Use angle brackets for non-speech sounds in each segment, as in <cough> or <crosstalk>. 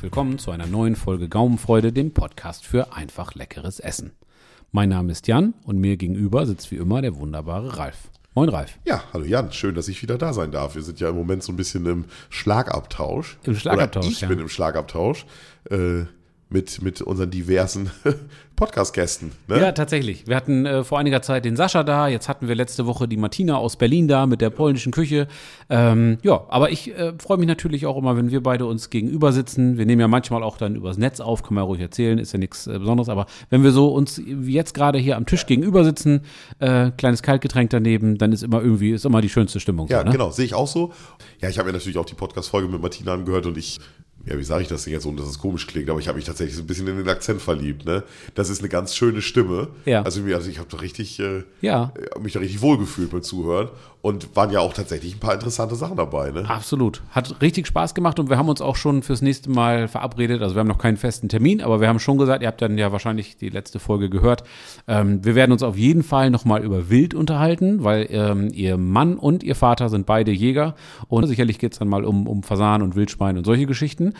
herzlich willkommen zu einer neuen Folge Gaumenfreude, dem Podcast für einfach leckeres Essen. Mein Name ist Jan und mir gegenüber sitzt wie immer der wunderbare Ralf. Moin Ralf. Ja, hallo Jan, schön, dass ich wieder da sein darf. Wir sind ja im Moment so ein bisschen im Schlagabtausch. Im Schlagabtausch, Oder ich ja. bin im Schlagabtausch äh, mit, mit unseren diversen <laughs> Podcast-Gästen. Ne? Ja, tatsächlich. Wir hatten äh, vor einiger Zeit den Sascha da, jetzt hatten wir letzte Woche die Martina aus Berlin da mit der polnischen Küche. Ähm, ja, aber ich äh, freue mich natürlich auch immer, wenn wir beide uns gegenüber sitzen. Wir nehmen ja manchmal auch dann übers Netz auf, kann man ja ruhig erzählen, ist ja nichts äh, Besonderes, aber wenn wir so uns jetzt gerade hier am Tisch gegenüber sitzen, äh, kleines Kaltgetränk daneben, dann ist immer irgendwie, ist immer die schönste Stimmung. Ja, so, ne? genau, sehe ich auch so. Ja, ich habe mir natürlich auch die Podcast-Folge mit Martina angehört und ich, ja, wie sage ich das denn jetzt, ohne dass es komisch klingt, aber ich habe mich tatsächlich so ein bisschen in den Akzent verliebt. Ne? Das ist eine ganz schöne Stimme. Ja. Also, also ich habe da richtig, äh, Ja. äh, hab mich da richtig wohlgefühlt beim Zuhören und waren ja auch tatsächlich ein paar interessante Sachen dabei. Ne? Absolut. Hat richtig Spaß gemacht und wir haben uns auch schon fürs nächste Mal verabredet. Also wir haben noch keinen festen Termin, aber wir haben schon gesagt, ihr habt dann ja wahrscheinlich die letzte Folge gehört. Ähm, wir werden uns auf jeden Fall nochmal über Wild unterhalten, weil ähm, ihr Mann und ihr Vater sind beide Jäger und sicherlich geht es dann mal um, um Fasan und Wildschwein und solche Geschichten.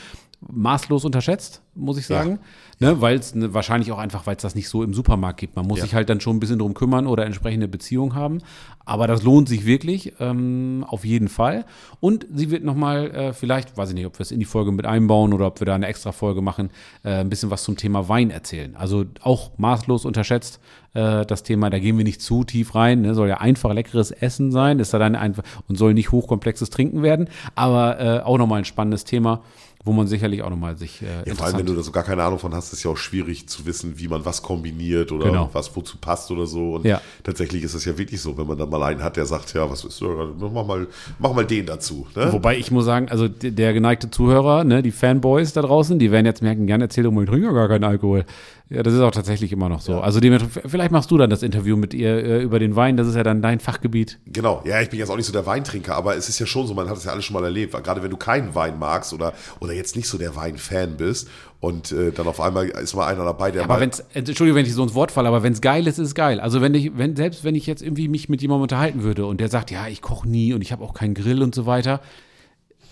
Maßlos unterschätzt, muss ich sagen. Ne, weil es ne, wahrscheinlich auch einfach, weil es das nicht so im Supermarkt gibt. Man muss Ja. sich halt dann schon ein bisschen drum kümmern oder entsprechende Beziehung haben. Aber das lohnt sich wirklich, ähm, auf jeden Fall. Und sie wird nochmal, äh, vielleicht, weiß ich nicht, ob wir es in die Folge mit einbauen oder ob wir da eine extra Folge machen, äh, ein bisschen was zum Thema Wein erzählen. Also auch maßlos unterschätzt äh, das Thema, da gehen wir nicht zu tief rein. Ne? Soll ja einfach leckeres Essen sein, ist da dann einfach und soll nicht hochkomplexes Trinken werden. Aber äh, auch nochmal ein spannendes Thema, wo man sicherlich auch nochmal sich äh, Ja, vor allem, wenn du da so gar keine Ahnung von hast, ist ja auch schwierig zu wissen, wie man was kombiniert oder Genau. was wozu passt oder so. Und Ja. tatsächlich ist es ja wirklich so, wenn man dann mal einen hat, der sagt, ja, was ist mach mal, mach mal den dazu. Ne? Wobei ich muss sagen, also der geneigte Zuhörer, ne, die Fanboys da draußen, die werden jetzt merken, gerne erzählt, ich trinke ja gar keinen Alkohol. Ja, das ist auch tatsächlich immer noch so. Also dem, vielleicht machst du dann das Interview mit ihr äh, über den Wein, das ist ja dann dein Fachgebiet. Genau, ja, ich bin jetzt auch nicht so der Weintrinker, aber es ist ja schon so, man hat es ja alles schon mal erlebt, gerade wenn du keinen Wein magst oder, oder jetzt nicht so der Weinfan bist und äh, dann auf einmal ist mal einer dabei, der Aber mal, wenn's, äh, Entschuldigung, wenn ich so ins Wort falle, aber wenn es geil ist, ist es geil. Also wenn ich, wenn, selbst wenn ich jetzt irgendwie mich mit jemandem unterhalten würde und der sagt, ja, ich koche nie und ich habe auch keinen Grill und so weiter.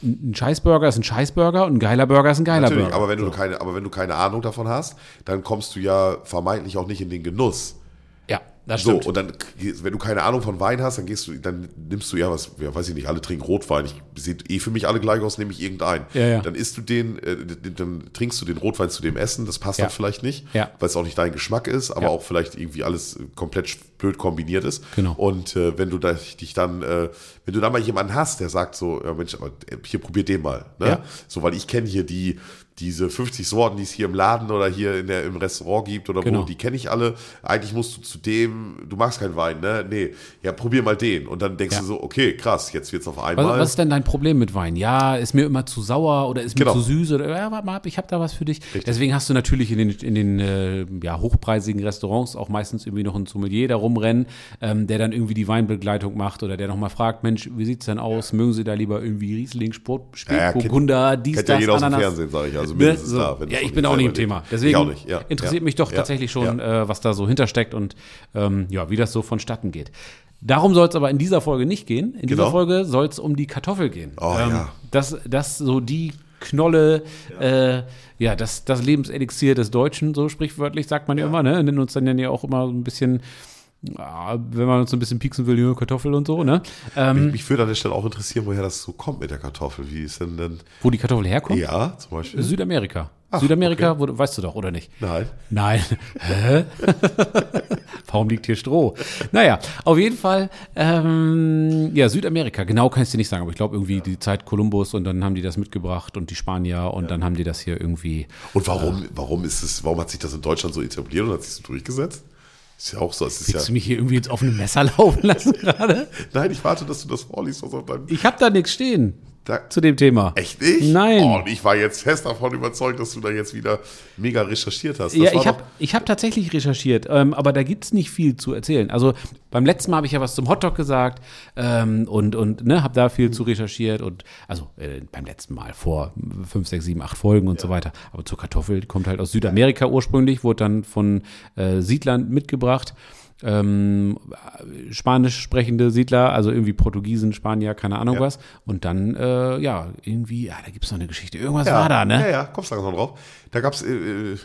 Ein Scheißburger ist ein Scheißburger und ein geiler Burger ist ein geiler natürlich, Burger. aber wenn du keine, aber wenn du keine Ahnung davon hast, dann kommst du ja vermeintlich auch nicht in den Genuss. Das So, stimmt. und dann, wenn du keine Ahnung von Wein hast, dann gehst du, dann nimmst du ja was, ja, weiß ich nicht, alle trinken Rotwein. Ich sieht eh für mich alle gleich aus, nehme ich irgendeinen. Ja, ja. Dann isst du den, äh, dann trinkst du den Rotwein zu dem Essen, das passt Ja. dann vielleicht nicht, Ja. weil es auch nicht dein Geschmack ist, aber auch vielleicht irgendwie alles äh, komplett blöd kombiniert ist. Genau. Und äh, wenn du da, dich dann, äh, wenn du dann mal jemanden hast, der sagt so, ja Mensch, aber äh, hier probier den mal. Ne? Ja. So, weil ich kenne hier die, diese 50 Sorten, die es hier im Laden oder hier in der, im Restaurant gibt oder Genau. wo, die kenne ich alle. Eigentlich musst du zu dem, du magst keinen Wein, ne? Nee, ja, probier mal den. Und dann denkst Ja. du so, okay, krass, jetzt wird's auf Was, einmal. was ist denn dein Problem mit Wein? Ja, ist mir immer zu sauer oder ist mir Genau. zu süß oder ja, warte mal ab, ich habe da was für dich. Deswegen hast du natürlich in den, in den äh, ja, hochpreisigen Restaurants auch meistens irgendwie noch einen Sommelier da rumrennen, ähm, der dann irgendwie die Weinbegleitung macht oder der nochmal fragt, Mensch, wie sieht's denn aus? Mögen Sie da lieber irgendwie Riesling, Sport, Ja, ja, Spätburgunder, dies, kennt ja das, jeder aus dem Ananas. Fernsehen, sag ich, also Ne? mindestens So. da, Ja, ich bin auch nicht im Thema. Deswegen auch nicht, ja. interessiert Ja. mich doch Ja. tatsächlich schon, Ja. äh, was da so hintersteckt und ähm, ja, wie das so vonstatten geht. Darum soll es aber in dieser Folge nicht gehen. In dieser Genau. Folge soll es um die Kartoffel gehen. Oh, ja. Das, das so die Knolle, ja, äh, ja das, das Lebenselixier des Deutschen, so sprichwörtlich sagt man ja, immer, ne? Nennen uns dann ja auch immer so ein bisschen, ja, wenn man uns ein bisschen pieksen will, ja, Kartoffel und so, ne? Ähm, Mich, mich würde an der Stelle auch interessieren, woher das so kommt mit der Kartoffel. Wie ist denn denn? wo die Kartoffel herkommt? Ja, zum Beispiel. Südamerika. Ach, Südamerika, wo, weißt du doch, oder nicht? Nein. Nein. <laughs> Hä? <laughs> Warum liegt hier Stroh? Naja, auf jeden Fall, ähm, ja, Südamerika, genau kann ich dir nicht sagen, aber ich glaube irgendwie die Zeit Kolumbus und dann haben die das mitgebracht und die Spanier und dann haben die das hier irgendwie. Und warum, warum ist es, warum hat sich das in Deutschland so etabliert und hat sich so durchgesetzt? Ist ja auch so. Es ist ja, Willst du mich hier irgendwie jetzt auf ein Messer <laughs> laufen lassen gerade? nein, ich warte, dass du das vorliest, was auf deinem. Ich habe da nichts stehen Da, zu dem Thema. echt nicht? Nein. Oh, und ich war jetzt fest davon überzeugt, dass du da jetzt wieder mega recherchiert hast. Das Ja, ich habe hab tatsächlich recherchiert, ähm, aber da gibt's nicht viel zu erzählen. Also beim letzten Mal habe ich ja was zum Hotdog gesagt ähm, und, und ne, habe da viel zu recherchiert und also äh, beim letzten Mal vor fünf, sechs, sieben, acht Folgen und so weiter. Aber zur Kartoffel kommt halt aus Südamerika ursprünglich, wurde dann von äh, Siedlern mitgebracht. Ähm, spanisch sprechende Siedler, also irgendwie Portugiesen, Spanier, keine Ahnung Ja. was. Und dann, äh, ja, irgendwie, ja, da gibt es noch eine Geschichte. Irgendwas Ja, war da, ne? Ja, ja, kommst langsam drauf. Da gab's äh, äh,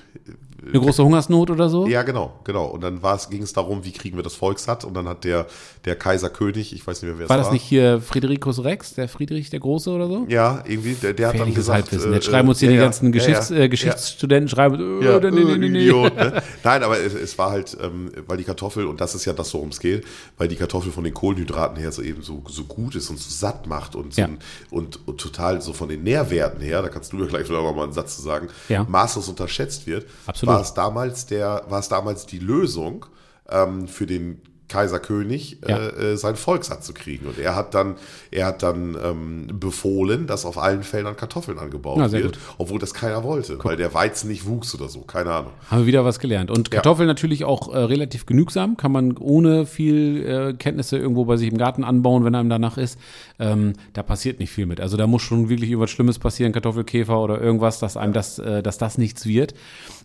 Eine große Hungersnot oder so? Ja, genau, genau. Und dann es, ging es darum, wie kriegen wir das Volkssatt. Und dann hat der, der Kaiserkönig, ich weiß nicht mehr, wer es War war. das nicht hier Friedricus Rex, der Friedrich der Große oder so? Ja, irgendwie, der, der hat dann gesagt. Halbwissen. äh, Jetzt schreiben uns hier ja, die ganzen ja, Geschichts, ja, Äh, Geschichtsstudenten, schreiben, äh, Ja, nee, nee, nee, nee. Idiot, ne? Nein, aber es, es war halt, ähm, weil die Kartoffel, und das ist ja das, worum es geht, weil die Kartoffel von den Kohlenhydraten her so eben so, so gut ist und so satt macht und, so ein, und, und total so von den Nährwerten her, da kannst du ja gleich noch mal einen Satz zu sagen, Ja. Maßlos unterschätzt wird, Absolut. war es damals der, war es damals die Lösung ähm, für den Kaiserkönig Ja. äh, äh, sein Volkssatt zu kriegen. Und er hat dann, er hat dann ähm, befohlen, dass auf allen Feldern Kartoffeln angebaut Ja, sehr wird, gut. obwohl das keiner wollte, weil der Weizen nicht wuchs oder so, keine Ahnung. Haben wir wieder was gelernt. Und Ja. Kartoffeln natürlich auch äh, relativ genügsam, kann man ohne viel äh, Kenntnisse irgendwo bei sich im Garten anbauen, wenn einem danach ist. Ähm, da passiert nicht viel mit. Also da muss schon wirklich irgendwas Schlimmes passieren, Kartoffelkäfer oder irgendwas, dass einem das, äh, dass das nichts wird.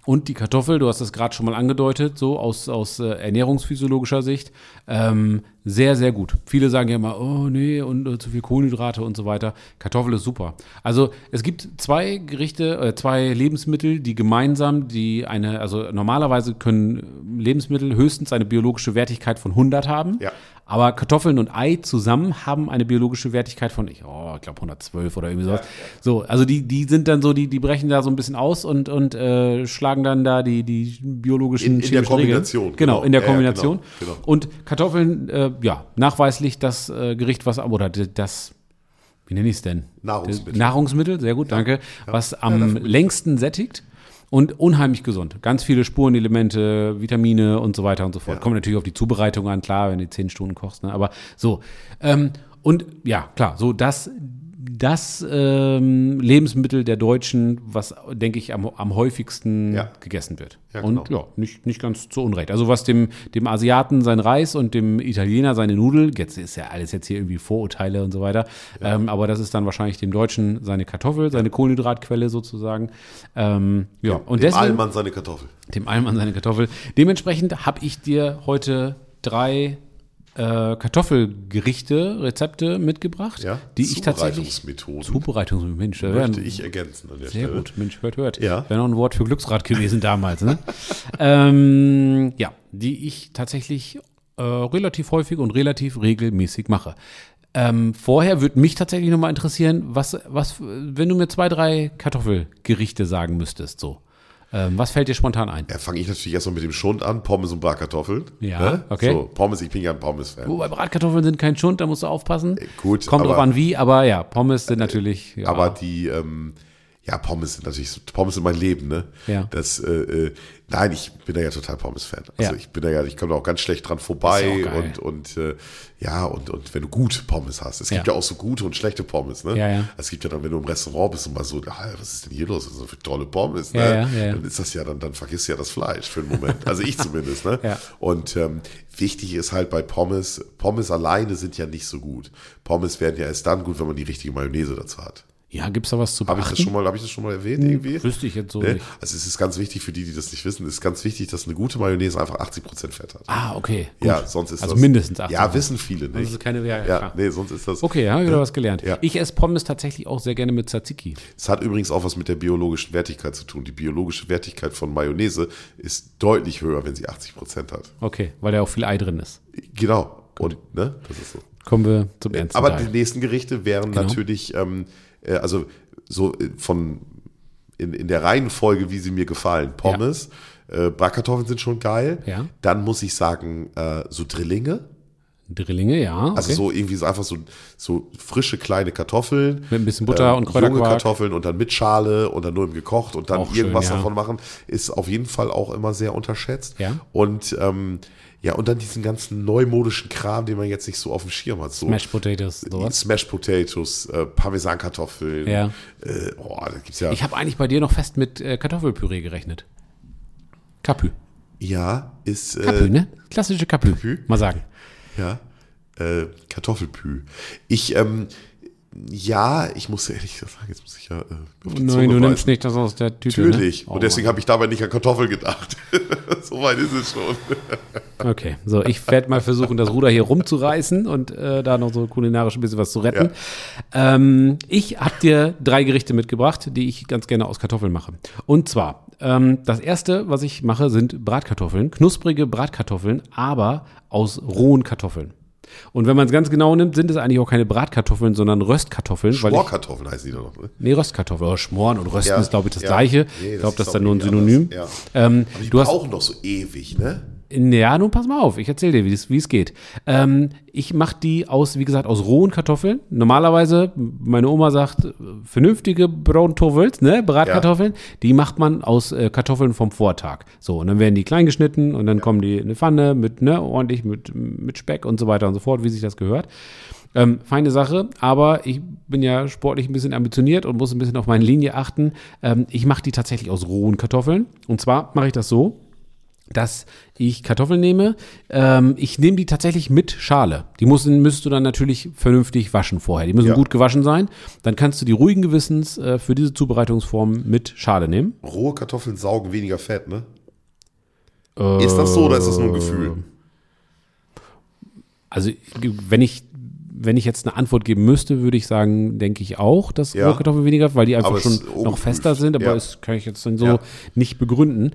Und die Kartoffel, du hast es gerade schon mal angedeutet, so aus, aus äh, ernährungsphysiologischer Sicht, ähm, sehr, sehr gut. Viele sagen ja immer, oh nee, und äh, zu viel Kohlenhydrate und so weiter. Kartoffel ist super. Also es gibt zwei Gerichte, äh, zwei Lebensmittel, die gemeinsam, die eine, also normalerweise können Lebensmittel höchstens eine biologische Wertigkeit von 100 haben. Ja. Aber Kartoffeln und Ei zusammen haben eine biologische Wertigkeit von, ich, oh, ich glaube 112 oder irgendwie sowas. So, also die, die sind dann so, die, die brechen da so ein bisschen aus und, und äh, schlagen dann da die, die biologischen In- in der. Kombination, Genau, genau. in der Ja, ja, Kombination. genau, genau. Und Kartoffeln, äh, ja, nachweislich das äh, Gericht, was, oder das, wie nenne ich es denn? Nahrungsmittel. Nahrungsmittel, sehr gut, danke. Was am längsten sättigt und unheimlich gesund. Ganz viele Spurenelemente, Vitamine und so weiter und so fort. Ja. Kommt natürlich auf die Zubereitung an, klar, wenn du zehn Stunden kochst, ne? aber so. Ähm, und ja, klar, so das, das ähm, Lebensmittel der Deutschen, was, denke ich, am, am häufigsten Ja. gegessen wird. Ja, und genau. ja, nicht, nicht ganz zu Unrecht. Also was dem, dem Asiaten sein Reis und dem Italiener seine Nudel, jetzt ist ja alles jetzt hier irgendwie Vorurteile und so weiter, ähm, aber das ist dann wahrscheinlich dem Deutschen seine Kartoffel, seine Kohlenhydratquelle sozusagen. Ähm, ja, und Dem deswegen Allmann seine Kartoffel. dem Allmann seine Kartoffel. Dementsprechend habe ich dir heute drei äh, Kartoffelgerichte, Rezepte mitgebracht, Ja? die ich tatsächlich Zubereitungsmethoden. Zubereitungs Mensch, da möchte ich ergänzen an der sehr Stelle. gut, Mensch, hört, hört. Ja. Wäre noch ein Wort für Glücksrad gewesen <laughs> damals, ne? ähm, ja, die ich tatsächlich äh, relativ häufig und relativ regelmäßig mache. Ähm, vorher würde mich tatsächlich nochmal interessieren, was, was, wenn du mir zwei, drei Kartoffelgerichte sagen müsstest, so. Ähm, was fällt dir spontan ein? Ja, fange ich natürlich erstmal mit dem Schund an, Pommes und Bratkartoffeln. Ja, Ne? okay. So, Pommes, ich bin ja ein Pommes-Fan. Wobei Bratkartoffeln sind kein Schund, da musst du aufpassen. gut, Kommt drauf aber- an wie, aber ja, Pommes sind natürlich. Ja, Aber die, ähm, ja, Pommes sind natürlich, Pommes sind mein Leben, ne? Ja. Das, äh, äh, nein, ich bin da ja total Pommes-Fan. Also Ja. ich bin da ja, ich komme da auch ganz schlecht dran vorbei ja und, und äh, ja, und, und wenn du gute Pommes hast. Es gibt Ja. ja auch so gute und schlechte Pommes, ne? Ja, ja. Es gibt ja dann, wenn du im Restaurant bist und mal so, ah, was ist denn hier los? Was ist das für tolle Pommes, ne? Ja, ja, ja, ja. Dann ist das ja, dann, dann vergisst du ja das Fleisch für einen Moment. Also ich <laughs> zumindest, ne? Ja. Und ähm, wichtig ist halt bei Pommes, Pommes alleine sind ja nicht so gut. Pommes werden ja erst dann gut, wenn man die richtige Mayonnaise dazu hat. Ja gibt's da was zu Habe beachten? ich das schon mal, habe ich das schon mal erwähnt irgendwie? Wüsste ich jetzt so Ne? nicht. Also es ist ganz wichtig für die, die das nicht wissen, es ist ganz wichtig, dass eine gute Mayonnaise einfach 80% Fett hat. Ah, okay. Gut. ja, sonst ist also das mindestens 80%. Ja, wissen viele Das nicht. ist keine ja, ja, klar. nee, sonst ist das. Okay, habe ich wieder was gelernt. Ja. Ich esse Pommes tatsächlich auch sehr gerne mit Tzatziki. Es hat übrigens auch was mit der biologischen Wertigkeit zu tun. Die biologische Wertigkeit von Mayonnaise ist deutlich höher, wenn sie 80% hat. Okay, weil da auch viel Ei drin ist. Genau. Und ne, das ist so. Kommen wir zum ernsten Aber Teil. die nächsten Gerichte wären Genau. natürlich, ähm, äh, also so äh, von in, in der Reihenfolge, wie sie mir gefallen. Pommes, äh, Bratkartoffeln sind schon geil. Ja. Dann muss ich sagen, äh, so Drillinge. Drillinge, ja. Okay. Also so irgendwie so einfach so, so frische kleine Kartoffeln. Mit ein bisschen Butter und Junge Kräuterquark. Kartoffeln und dann mit Schale und dann nur im gekocht und dann Auch schön, irgendwas ja. davon machen, ist auf jeden Fall auch immer sehr unterschätzt. Ja. Und ähm, ja, und dann diesen ganzen neumodischen Kram, den man jetzt nicht so auf dem Schirm hat. So Mashed Potatoes, sowas. Smash Potatoes, äh, Parmesankartoffeln. Ja. Äh, oh, da gibt's ja. Ich habe eigentlich bei dir noch fest mit äh, Kartoffelpüree gerechnet. Kapü. ja, ist äh, Kapü, ne? Klassische Kapü. Kapü? Mal sagen. ja, äh, Kartoffelpü. Ich, ähm, Ja, ich muss ehrlich <laughs> sagen, jetzt muss ich ja. Äh, auf die Nein, Zunge du beißen. nimmst nicht das aus der Tüte. Natürlich. Ne? Und deswegen habe ich dabei nicht an Kartoffeln gedacht. <laughs> so weit ist es schon. Okay, so ich werde mal versuchen, das Ruder hier rumzureißen und äh, da noch so kulinarisch ein bisschen was zu retten. Ähm, ich habe dir drei Gerichte mitgebracht, die ich ganz gerne aus Kartoffeln mache. Und zwar, ähm, das erste, was ich mache, sind Bratkartoffeln, knusprige Bratkartoffeln, aber aus rohen Kartoffeln. Und wenn man es ganz genau nimmt, sind es eigentlich auch keine Bratkartoffeln, sondern Röstkartoffeln. weil ich- Schmorkartoffeln heißen die doch noch. Ne? Nee, Röstkartoffeln oder Schmoren und Rösten Ja, ist, glaube ich, das ja. Gleiche. Nee, ich glaube, das ist dann nur ein Synonym. Ja. Ähm, Aber die du hast, brauchen doch so ewig, ne? Ja, nun pass mal auf, ich erzähle dir, wie es, geht. Ähm, ich mache die aus, wie gesagt, aus rohen Kartoffeln. Normalerweise, meine Oma sagt, äh, vernünftige Brauntoffels, ne, Bratkartoffeln, die macht man aus äh, Kartoffeln vom Vortag. So, und dann werden die klein geschnitten und dann kommen die in eine Pfanne mit, ne, ordentlich mit, mit Speck und so weiter und so fort, wie sich das gehört. Ähm, feine Sache, aber ich bin ja sportlich ein bisschen ambitioniert und muss ein bisschen auf meine Linie achten. Ähm, ich mache die tatsächlich aus rohen Kartoffeln. Und zwar mache ich das so, dass ich Kartoffeln nehme. Ähm, ich nehme die tatsächlich mit Schale. Die müssen, müsst du dann natürlich vernünftig waschen vorher. Die müssen Ja. gut gewaschen sein. Dann kannst du die ruhigen Gewissens äh, für diese Zubereitungsform mit Schale nehmen. Rohe Kartoffeln saugen weniger Fett, ne? ist das so oder ist das nur ein Gefühl? Also wenn ich wenn ich jetzt eine Antwort geben müsste, würde ich sagen, denke ich auch, dass Ja. Rohkartoffeln weniger, weil die einfach Aber es schon ist noch ungeprüft. fester sind, aber Ja. das kann ich jetzt dann so Ja. nicht begründen.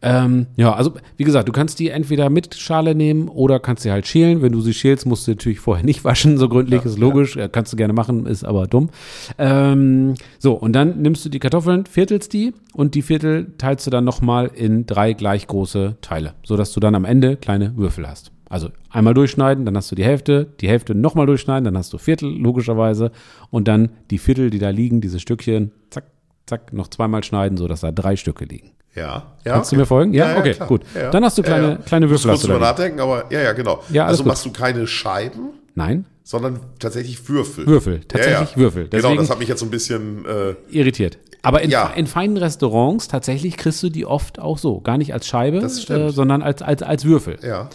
Ähm, ja, also wie gesagt, du kannst die entweder mit Schale nehmen oder kannst sie halt schälen. Wenn du sie schälst, musst du natürlich vorher nicht <laughs> waschen, so gründlich, ist logisch. Ja, Kannst du gerne machen, ist aber dumm. Ähm, so, und dann nimmst du die Kartoffeln, viertelst die und die Viertel teilst du dann nochmal in drei gleich große Teile, sodass du dann am Ende kleine Würfel hast. Also einmal durchschneiden, dann hast du die Hälfte, die Hälfte nochmal durchschneiden, dann hast du Viertel, logischerweise. Und dann die Viertel, die da liegen, diese Stückchen, zack, zack, noch zweimal schneiden, sodass da drei Stücke liegen. Ja. ja Kannst du okay. mir folgen? Ja? Okay, klar. gut. Dann hast du kleine- kleine Muss Würfel hast du drüber da nachdenken, aber ja, ja, genau. Ja, also gut. machst du keine Scheiben, Nein, sondern tatsächlich Würfel. Würfel, tatsächlich Würfel. genau, Deswegen- das hat mich jetzt so ein bisschen. Äh, irritiert. Aber in, Ja. in feinen Restaurants tatsächlich kriegst du die oft auch so. Gar nicht als Scheibe, äh, sondern als, als, als Würfel. ja.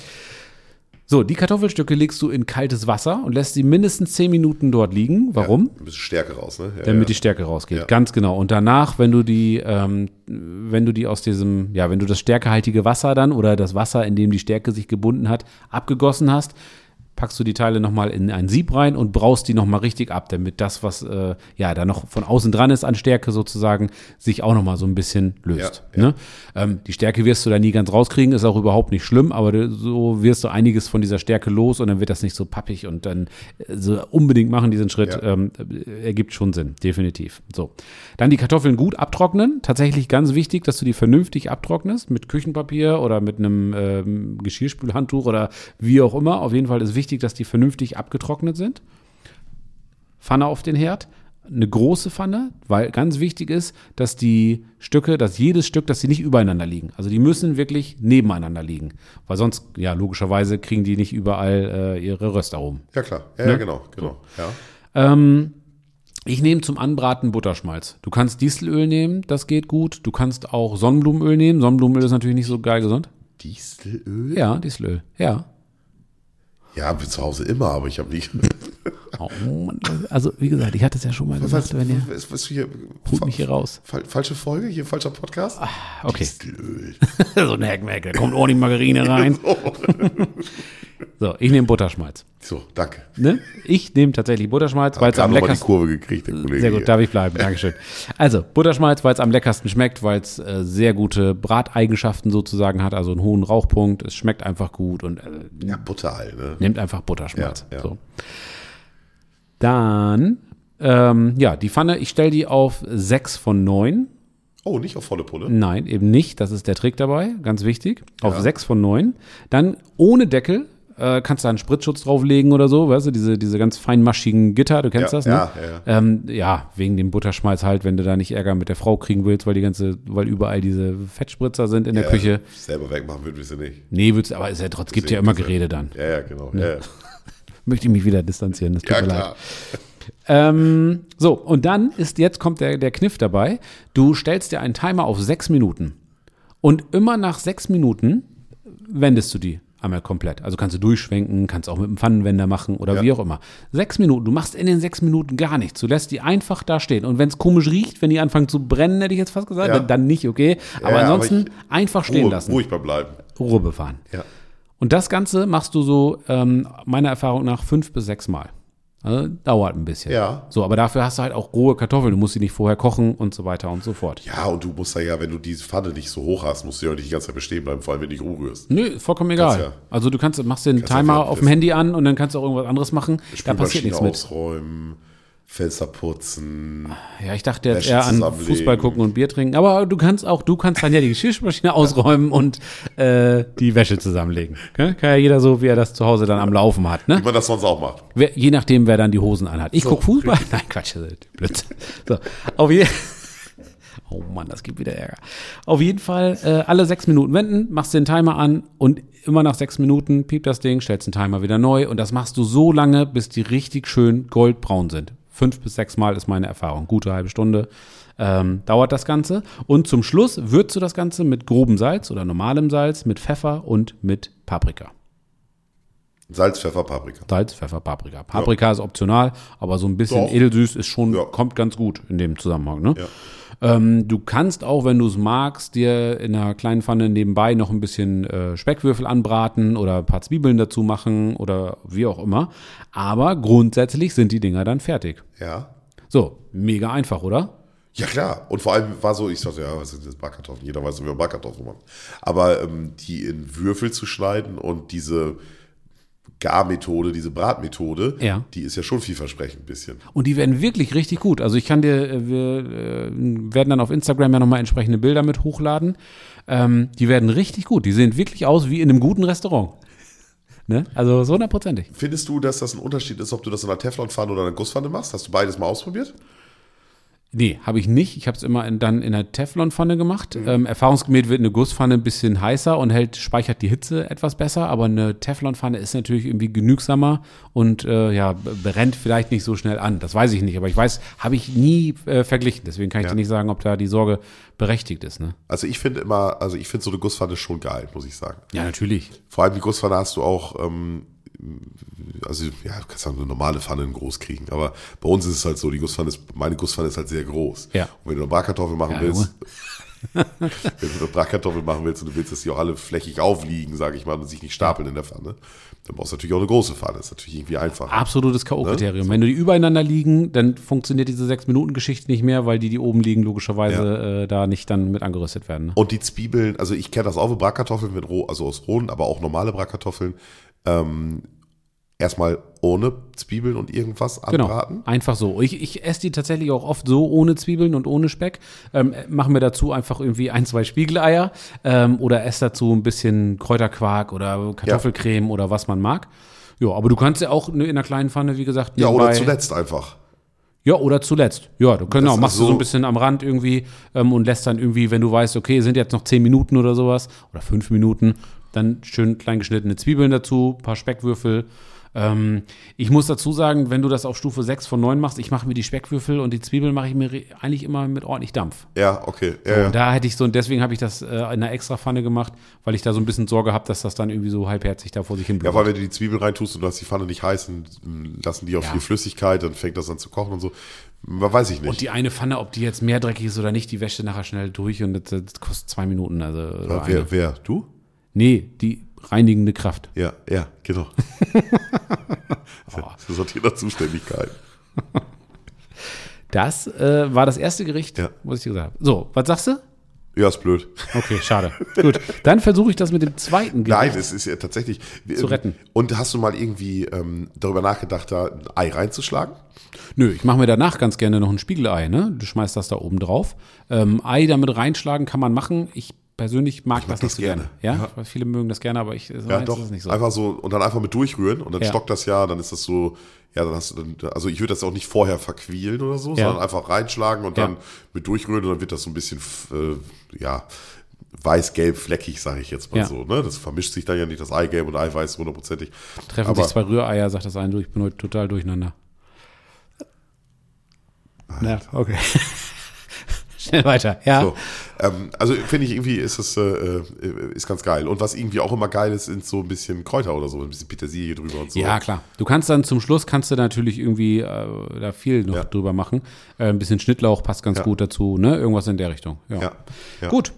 So, die Kartoffelstücke legst du in kaltes Wasser und lässt sie mindestens 10 Minuten dort liegen. Warum? Ein bisschen Stärke raus, ne? Ja, damit ja. die Stärke rausgeht. Ja. Ganz genau. Und danach, wenn du die, ähm, wenn du die aus diesem, ja, wenn du das stärkehaltige Wasser dann oder das Wasser, in dem die Stärke sich gebunden hat, abgegossen hast, packst du die Teile nochmal in ein Sieb rein und braust die nochmal richtig ab, damit das, was äh, ja da noch von außen dran ist an Stärke sozusagen, sich auch nochmal so ein bisschen löst. Ja, ja. Ne? Ähm, die Stärke wirst du da nie ganz rauskriegen, ist auch überhaupt nicht schlimm, aber so wirst du einiges von dieser Stärke los und dann wird das nicht so pappig und dann äh, so unbedingt machen diesen Schritt, Ja. ähm, äh, ergibt schon Sinn, definitiv. So. Dann die Kartoffeln gut abtrocknen. Tatsächlich ganz wichtig, dass du die vernünftig abtrocknest mit Küchenpapier oder mit einem ähm, Geschirrspülhandtuch oder wie auch immer. Auf jeden Fall ist wichtig, dass die vernünftig abgetrocknet sind. Pfanne auf den Herd, eine große Pfanne, weil ganz wichtig ist, dass die Stücke, dass jedes Stück, dass sie nicht übereinander liegen. Also die müssen wirklich nebeneinander liegen, weil sonst, ja, logischerweise kriegen die nicht überall äh, ihre Röstaromen. Ja, klar. Ja, ja genau, genau. Ja. Ähm, ich nehme zum Anbraten Butterschmalz. Du kannst Dieselöl nehmen, das geht gut. Du kannst auch Sonnenblumenöl nehmen. Sonnenblumenöl ist natürlich nicht so geil gesund. Dieselöl? Ja, Dieselöl. Ja. Ja, zu Hause immer, aber ich habe nicht. <laughs> Oh, Mann. Also, wie gesagt, ich hatte es ja schon mal Was, gesagt, wenn ihr. was, was hier, Holt mich hier raus. Fal falsche Folge, hier falscher Podcast? Okay. Dieselöl. <laughs> so ein Hackmack, da kommt ordentlich Margarine rein. <laughs> So, ich nehme Butterschmalz. So, danke. Ne? Ich nehme tatsächlich Butterschmalz, weil es am mal die leckersten Kurve gekriegt, der Kollege. Sehr gut, hier. darf ich bleiben. Dankeschön. Also, Butterschmalz, weil es am leckersten schmeckt, weil es äh, sehr gute Brateigenschaften sozusagen hat, also einen hohen Rauchpunkt. Es schmeckt einfach gut und äh, Ja, Butter halt, ne? nehmt einfach Butterschmalz. Ja, ja. So. Dann, ähm, ja, die Pfanne, ich stelle die auf 6 von 9. Oh, nicht auf volle Pulle? Nein, eben nicht. Das ist der Trick dabei. Ganz wichtig. Auf Ja. 6 von 9. Dann ohne Deckel. Äh, kannst du einen Spritzschutz drauflegen oder so, weißt du, diese, diese ganz feinmaschigen Gitter, du kennst Ja, das, ne? ja, ja, Ähm, ja, wegen dem Butterschmalz halt, wenn du da nicht Ärger mit der Frau kriegen willst, weil die ganze, weil überall diese Fettspritzer sind in der Küche. Selber wegmachen wir sie nicht. Nee, würd's, aber ist ja trotz, gibt ja immer Gerede dann. Ja, ja, genau. Ja, ja. <laughs> Möchte ich mich wieder distanzieren, das tut ja mir leid. Ähm, so, und dann ist, jetzt kommt der, der Kniff dabei. Du stellst dir einen Timer auf sechs Minuten. Und immer nach sechs Minuten wendest du die. Einmal komplett. Also kannst du durchschwenken, kannst auch mit dem Pfannenwender machen oder Ja. wie auch immer. Sechs Minuten. Du machst in den sechs Minuten gar nichts. Du lässt die einfach da stehen. Und wenn es komisch riecht, wenn die anfangen zu brennen, hätte ich jetzt fast gesagt, Ja. dann, nicht, okay. Aber Ja, aber ansonsten ich- einfach stehen Ruhe, lassen. ruhig Bleiben. Ruhe befahren. Ja. Und das Ganze machst du so, ähm, meiner Erfahrung nach, fünf bis sechs Mal. Also, dauert ein bisschen. Ja. So, aber dafür hast du halt auch rohe Kartoffeln. Du musst sie nicht vorher kochen und so weiter und so fort. Ja, und du musst da ja, wenn du diese Pfanne nicht so hoch hast, musst du ja nicht die ganze Zeit bestehen bleiben, vor allem wenn du nicht umrührst. Nö, vollkommen egal. Ja- also du kannst, machst den ja Timer während auf dem Handy an und dann kannst du auch irgendwas anderes machen. Da passiert nichts mit. ausräumen, Fenster putzen. Ja, ich dachte jetzt Wäsche eher an. Fußball gucken und Bier trinken. Aber du kannst auch, du kannst dann ja die <laughs> Geschirrmaschine ausräumen und äh, die Wäsche zusammenlegen. Okay? Kann ja jeder so, wie er das zu Hause dann am Laufen hat. Ne? Wie man das sonst auch macht. Wer, je nachdem, wer dann die Hosen anhat. Ich So, guck Fußball. <laughs> Nein, Quatsch, Blödsinn. So, auf jeden <laughs> Oh Mann, das gibt wieder Ärger. Auf jeden Fall äh, alle sechs Minuten wenden, machst den Timer an und immer nach sechs Minuten piept das Ding, stellst den Timer wieder neu und das machst du so lange, bis die richtig schön goldbraun sind. Fünf bis sechs Mal ist meine Erfahrung. Gute halbe Stunde ähm, dauert das Ganze. Und zum Schluss würzt du das Ganze mit grobem Salz oder normalem Salz, mit Pfeffer und mit Paprika. Salz, Pfeffer, Paprika. Salz, Pfeffer, Paprika. Paprika ist optional, aber so ein bisschen Doch. edelsüß ist schon, Ja. kommt ganz gut in dem Zusammenhang. Ne? Ja. Ähm, du kannst auch, wenn du es magst, dir in einer kleinen Pfanne nebenbei noch ein bisschen äh, Speckwürfel anbraten oder ein paar Zwiebeln dazu machen oder wie auch immer. Aber grundsätzlich sind die Dinger dann fertig. Ja. So, mega einfach, oder? Ja, klar. Und vor allem war so, ich dachte, ja, was sind das Backkartoffeln? Jeder weiß, wie man Backkartoffeln macht. Aber ähm, die in Würfel zu schneiden und diese Garmethode, diese Bratmethode, Ja. die ist ja schon vielversprechend ein bisschen. Und die werden wirklich richtig gut. Also ich kann dir, äh, wir äh, werden dann auf Instagram ja nochmal entsprechende Bilder mit hochladen. Ähm, die werden richtig gut. Die sehen wirklich aus wie in einem guten Restaurant. <laughs> Ne? Also so hundertprozentig. Findest du, dass das ein Unterschied ist, ob du das in einer Teflonpfanne oder einer Gusspfanne machst? Hast du beides mal ausprobiert? Nee, habe ich nicht. Ich habe es immer in, dann in einer Teflonpfanne gemacht. Ähm, erfahrungsgemäß wird eine Gusspfanne ein bisschen heißer und hält, speichert die Hitze etwas besser, aber eine Teflonpfanne ist natürlich irgendwie genügsamer und äh, ja, brennt vielleicht nicht so schnell an. Das weiß ich nicht, aber ich weiß, habe ich nie äh, verglichen. Deswegen kann ich Ja. dir nicht sagen, ob da die Sorge berechtigt ist. Ne? Also ich finde immer, also ich finde so eine Gusspfanne schon geil, muss ich sagen. Ja, natürlich. Vor allem die Gusspfanne hast du auch, ähm, also ja, du kannst auch eine normale Pfanne groß kriegen, aber bei uns ist es halt so, die Gusspfanne ist, meine Gusspfanne ist halt sehr groß. Ja. Und wenn du eine Bratkartoffel machen Ja, willst, <laughs> wenn du eine Bratkartoffel machen willst und du willst, dass die auch alle flächig aufliegen, sage ich mal, und sich nicht stapeln in der Pfanne, dann brauchst du natürlich auch eine große Pfanne. Das ist natürlich irgendwie einfacher. Absolutes K.O.-Kriterium. Wenn du die übereinander liegen, dann funktioniert diese Sechs-Minuten-Geschichte nicht mehr, weil die, die oben liegen, logischerweise äh, da nicht dann mit angerüstet werden. Ne? Und die Zwiebeln, also ich kenne das auch mit Bratkartoffeln, mit roh, also aus rohen, aber auch normale Bratkartoffeln. Ähm, erstmal ohne Zwiebeln und irgendwas Genau, anbraten. einfach so. Ich, ich esse die tatsächlich auch oft so ohne Zwiebeln und ohne Speck. Ähm, machen wir dazu einfach irgendwie ein, zwei Spiegeleier ähm, oder esse dazu ein bisschen Kräuterquark oder Kartoffelcreme oder was man mag. Ja, aber du kannst ja auch in einer kleinen Pfanne, wie gesagt, Ja, oder zuletzt einfach. Ja, oder zuletzt. Ja, du genau, machst du so- so ein bisschen am Rand irgendwie ähm, und lässt dann irgendwie, wenn du weißt, okay, sind jetzt noch zehn Minuten oder sowas oder fünf Minuten, dann schön klein geschnittene Zwiebeln dazu, paar Speckwürfel. Ähm, ich muss dazu sagen, wenn du das auf Stufe 6 von 9 machst, ich mache mir die Speckwürfel und die Zwiebeln mache ich mir eigentlich immer mit ordentlich Dampf. Ja, okay. Ja, ja. Und da hätte ich so, und deswegen habe ich das äh, in einer extra Pfanne gemacht, weil ich da so ein bisschen Sorge habe, dass das dann irgendwie so halbherzig da vor sich hin Ja, weil wenn du die Zwiebeln reintust und du hast die Pfanne nicht heiß und mm, lassen die auch Ja. viel Flüssigkeit, dann fängt das an zu kochen und so. Weiß ich nicht. Und die eine Pfanne, ob die jetzt mehr dreckig ist oder nicht, die wäscht nachher schnell durch und das, das kostet zwei Minuten. Also, Ja, wer, wer? Du? Nee, die reinigende Kraft. Ja, ja, genau. <laughs> Das ist sortierter Zuständigkeit. Das äh, war das erste Gericht, Ja. was ich dir gesagt habe. So, was sagst du? Ja, ist blöd. Okay, schade. Gut, dann versuche ich das mit dem zweiten Nein, Gericht. es ist ja tatsächlich. Zu retten. Und hast du mal irgendwie ähm, darüber nachgedacht, da ein Ei reinzuschlagen? Nö, ich mache mir danach ganz gerne noch ein Spiegelei. Ne? Du schmeißt das da oben drauf. Ähm, Ei damit reinschlagen kann man machen. Ich persönlich mag, das nicht so gerne. gerne. Ja, Ja. Viele mögen das gerne, aber ich so Ja, doch. ist das nicht so. Einfach so und dann einfach mit durchrühren und dann Ja. stockt das ja, dann ist das so, ja, dann hast du dann, also ich würde das auch nicht vorher verquälen oder so, Ja. sondern einfach reinschlagen und dann mit durchrühren und dann wird das so ein bisschen, äh, ja, weiß-gelb fleckig, sage ich jetzt mal Ja. so. Ne? Das vermischt sich dann ja nicht das Eigelb und Eiweiß hundertprozentig. Treffen Aber- sich zwei Rühreier, sagt das eine, ich bin heute total durcheinander. Ja, okay. <laughs> schnell weiter. Ja. So, ähm, also finde ich irgendwie ist es äh, äh, ist ganz geil. Und was irgendwie auch immer geil ist, sind so ein bisschen Kräuter oder so, ein bisschen Petersilie drüber und so. Ja, klar. Du kannst dann zum Schluss kannst du natürlich irgendwie äh, da viel noch Ja. drüber machen. Äh, ein bisschen Schnittlauch passt ganz Ja. gut dazu, ne? Irgendwas in der Richtung. Ja. Ja. Gut.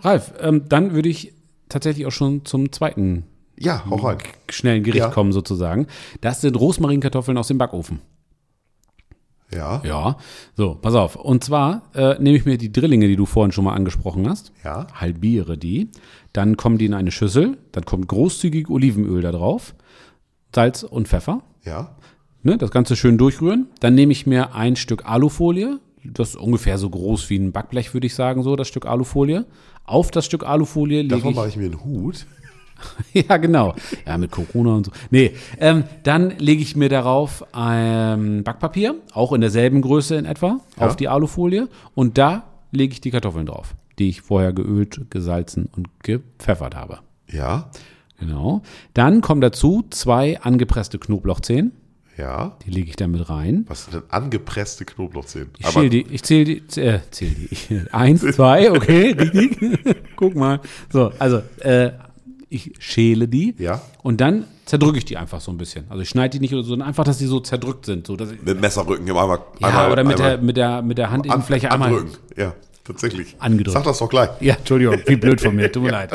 Ralf, ähm, dann würde ich tatsächlich auch schon zum zweiten Ja, hau rein. schnellen Gericht kommen sozusagen. Das sind Rosmarinkartoffeln aus dem Backofen. Ja. Ja, so, pass auf. Und zwar äh, nehme ich mir die Drillinge, die du vorhin schon mal angesprochen hast, Ja. halbiere die, dann kommen die in eine Schüssel, dann kommt großzügig Olivenöl da drauf, Salz und Pfeffer, Ja. ne, das Ganze schön durchrühren. Dann nehme ich mir ein Stück Alufolie, das ist ungefähr so groß wie ein Backblech, würde ich sagen, so das Stück Alufolie. Auf das Stück Alufolie lege Davon ich mache ich mir einen Hut. <laughs> ja, genau. Ja, mit Corona und so. Nee, ähm, dann lege ich mir darauf ein Backpapier, auch in derselben Größe in etwa, Ja. auf die Alufolie. Und da lege ich die Kartoffeln drauf, die ich vorher geölt, gesalzen und gepfeffert habe. Ja. Genau. Dann kommen dazu zwei angepresste Knoblauchzehen. Ja. Die lege ich da mit rein. Was sind denn angepresste Knoblauchzehen? Ich zähle die, ich zähle die, äh, zähl die. <laughs> Eins, zwei, okay, richtig. <laughs> Guck mal. So, also, äh, ich schäle die Ja. und dann zerdrücke ich die einfach so ein bisschen. Also ich schneide die nicht oder so, sondern einfach, dass die so zerdrückt sind. So, dass ich, Mit Messerrücken im einmal. ja, einmal, oder mit der, einmal mit der, mit der Handinnenfläche an, einmal. andrücken. Ja, tatsächlich. Angedrückt. Sag das doch gleich. Ja, Entschuldigung, wie blöd von mir, tut mir <laughs> leid.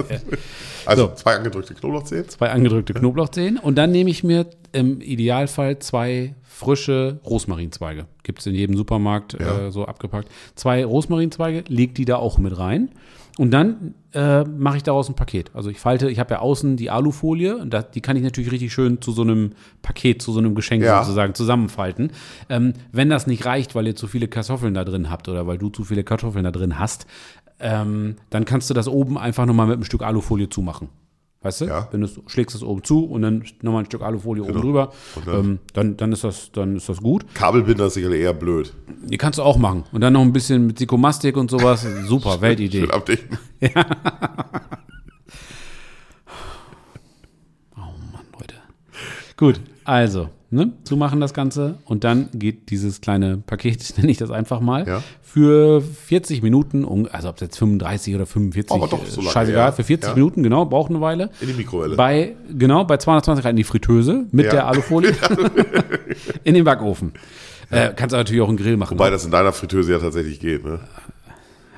Also So. zwei angedrückte Knoblauchzehen. Zwei angedrückte Knoblauchzehen und dann nehme ich mir im Idealfall zwei frische Rosmarinzweige. Gibt es in jedem Supermarkt Ja. äh, so abgepackt. Zwei Rosmarinzweige, leg die da auch mit rein. Und dann äh, mache ich daraus ein Paket. Also ich falte, ich habe ja außen die Alufolie und das, die kann ich natürlich richtig schön zu so einem Paket, zu so einem Geschenk Ja. sozusagen zusammenfalten. Ähm, wenn das nicht reicht, weil ihr zu viele Kartoffeln da drin habt oder weil du zu viele Kartoffeln da drin hast, ähm, dann kannst du das oben einfach nochmal mit einem Stück Alufolie zumachen. Weißt du? Ja. Wenn du schlägst es oben zu und dann nochmal ein Stück Alufolie oben drüber, dann- ähm, dann, dann, ist das, dann ist das gut. Kabelbinder ist sicherlich eher blöd. Die kannst du auch machen. Und dann noch ein bisschen mit Sikomastik und sowas. <laughs> Super, Weltidee. Schön abdichten. <laughs> <laughs> Leute. Gut, also, ne, zumachen das Ganze und dann geht dieses kleine Paket, <laughs> nenne ich das einfach mal, Ja. für 40 Minuten, also ob es jetzt 35 oder 45, Aber doch äh, so lange, scheißegal, ja. für 40 Ja. Minuten, genau, braucht eine Weile. In die Mikrowelle. Bei, genau, bei 220 Grad in die Fritteuse mit der Alufolie <laughs> in den Backofen. Äh, kannst du natürlich auch einen Grill machen. Wobei das in deiner Fritteuse ja tatsächlich geht, ne?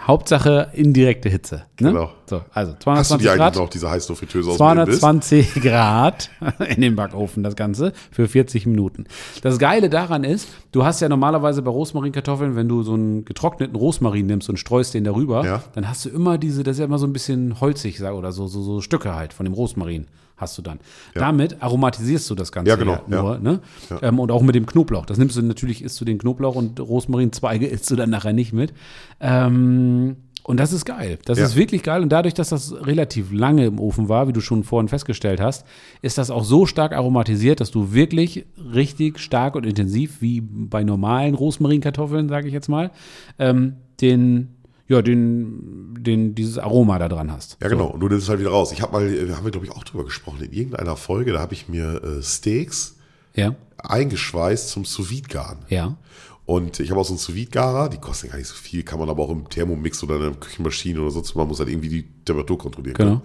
Hauptsache indirekte Hitze. Ne? Genau. So, also Hast du 220 die eigentlich Grad. noch, diese Heißluftfritteuse aus dem Imbiss? <laughs> 220 Grad in den Backofen, das Ganze, für 40 Minuten. Das Geile daran ist, du hast ja normalerweise bei Rosmarinkartoffeln, wenn du so einen getrockneten Rosmarin nimmst und streust den darüber, Ja. dann hast du immer diese, das ist ja immer so ein bisschen holzig oder so, so, so Stücke halt von dem Rosmarin hast du dann. Damit aromatisierst du das Ganze Ja, genau, ja. nur. Ne? Ähm, und auch mit dem Knoblauch. Das nimmst du natürlich, isst du den Knoblauch und Rosmarinzweige <laughs> isst du dann nachher nicht mit. Ähm, und das ist geil. Das Ja. ist wirklich geil. Und dadurch, dass das relativ lange im Ofen war, wie du schon vorhin festgestellt hast, ist das auch so stark aromatisiert, dass du wirklich richtig stark und intensiv, wie bei normalen Rosmarinkartoffeln, sage ich jetzt mal, ähm, den, ja, den, den, dieses Aroma da dran hast. Ja, genau. Und du nimmst es halt wieder raus. Ich habe mal, da haben wir, glaube ich, auch drüber gesprochen. In irgendeiner Folge, da habe ich mir äh, Steaks Ja, eingeschweißt zum sous garen ja, Und ich habe auch so einen sous garer die kosten gar nicht so viel, kann man aber auch im Thermomix oder in einer Küchenmaschine oder so, man muss halt irgendwie die Temperatur kontrollieren Genau. können.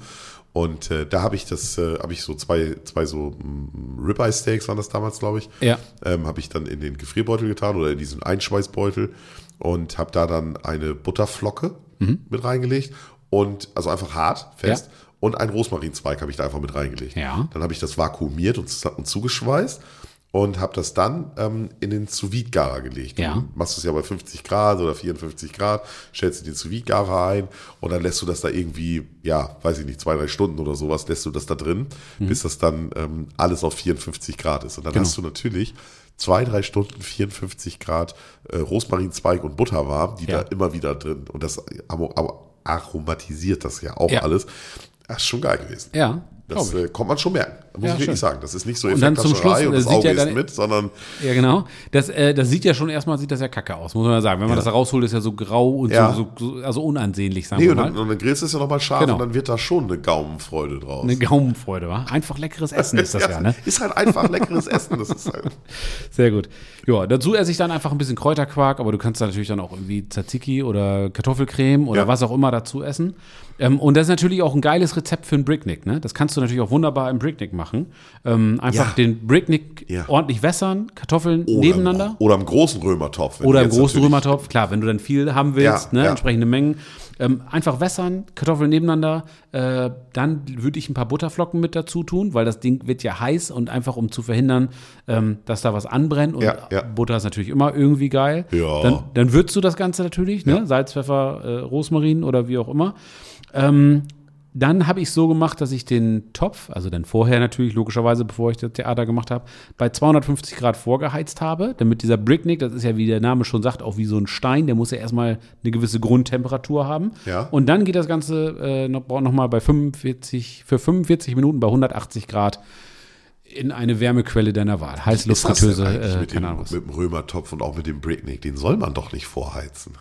Und äh, da habe ich das, äh, habe ich so zwei, zwei so mm, Ribeye Steaks waren das damals, glaube ich. Ja. Ähm, habe ich dann in den Gefrierbeutel getan oder in diesen Einschweißbeutel und habe da dann eine Butterflocke Mhm. mit reingelegt und also einfach hart, fest. Und einen Rosmarinzweig habe ich da einfach mit reingelegt. Ja. Dann habe ich das vakuumiert und, und zugeschweißt und habe das dann ähm, in den sous garer gelegt. Ja. Du machst es ja bei 50 Grad oder 54 Grad, stellst du den sous garer ein und dann lässt du das da irgendwie, ja, weiß ich nicht, zwei, drei Stunden oder sowas, lässt du das da drin, bis das dann ähm, alles auf 54 Grad ist. Und dann Genau. hast du natürlich zwei, drei Stunden 54 Grad äh, Rosmarinzweig und Butter warm, die Ja. da immer wieder drin. Und das aromatisiert das ja auch Ja. alles. Das ist schon geil gewesen. ja. Das äh, kommt man schon merken. Muss Ja, ich wirklich schön. sagen. Das ist nicht so Und dann zum Effekthascherei Schluss, und äh, das sieht Auge ja ist dann- mit, sondern Ja, genau. Das, äh, das sieht ja schon erstmal, sieht das ja kacke aus, muss man ja sagen. Wenn man Ja. das da rausholt, ist ja so grau und so, so, so, also unansehnlich, sagen nee, wir und mal. dann, und dann grillst du es ja nochmal scharf Genau. und dann wird da schon eine Gaumenfreude draus. Eine Gaumenfreude, wa? Einfach leckeres Essen ist das <laughs> ja, ne? Ist halt einfach leckeres Essen. Das ist halt, <laughs> Sehr gut. Ja, dazu esse ich dann einfach ein bisschen Kräuterquark, aber du kannst da natürlich dann auch irgendwie Tzatziki oder Kartoffelcreme oder was auch immer dazu essen. Ähm, und das ist natürlich auch ein geiles Rezept für einen Bricknick, ne? Das kannst du natürlich auch wunderbar im Bricknick machen. Ähm, einfach Ja. den Bricknick Ja. ordentlich wässern, Kartoffeln oder nebeneinander. Im, oder im großen Römertopf. Oder im großen Römertopf, klar, wenn du dann viel haben willst, Ja, ne, ja. entsprechende Mengen. Ähm, einfach wässern, Kartoffeln nebeneinander. Äh, dann würde ich ein paar Butterflocken mit dazu tun, weil das Ding wird ja heiß und einfach um zu verhindern, ähm, dass da was anbrennt. Und Ja, ja. Butter ist natürlich immer irgendwie geil. Ja. Dann, dann würzt du das Ganze natürlich, ne? Salz, Pfeffer, äh, Rosmarin oder wie auch immer. Ähm, dann habe ich so gemacht, dass ich den Topf, also dann vorher natürlich, logischerweise, bevor ich das Theater gemacht habe, bei 250 Grad vorgeheizt habe, damit dieser Bricknick, das ist ja, wie der Name schon sagt, auch wie so ein Stein, der muss ja erstmal eine gewisse Grundtemperatur haben. Ja. Und dann geht das Ganze äh, noch, noch mal bei 45, für 45 Minuten bei 180 Grad in eine Wärmequelle deiner Wahl. Heißluftfritteuse, äh, mit, dem, mit dem Römertopf und auch mit dem Bricknick? Den soll man doch nicht vorheizen.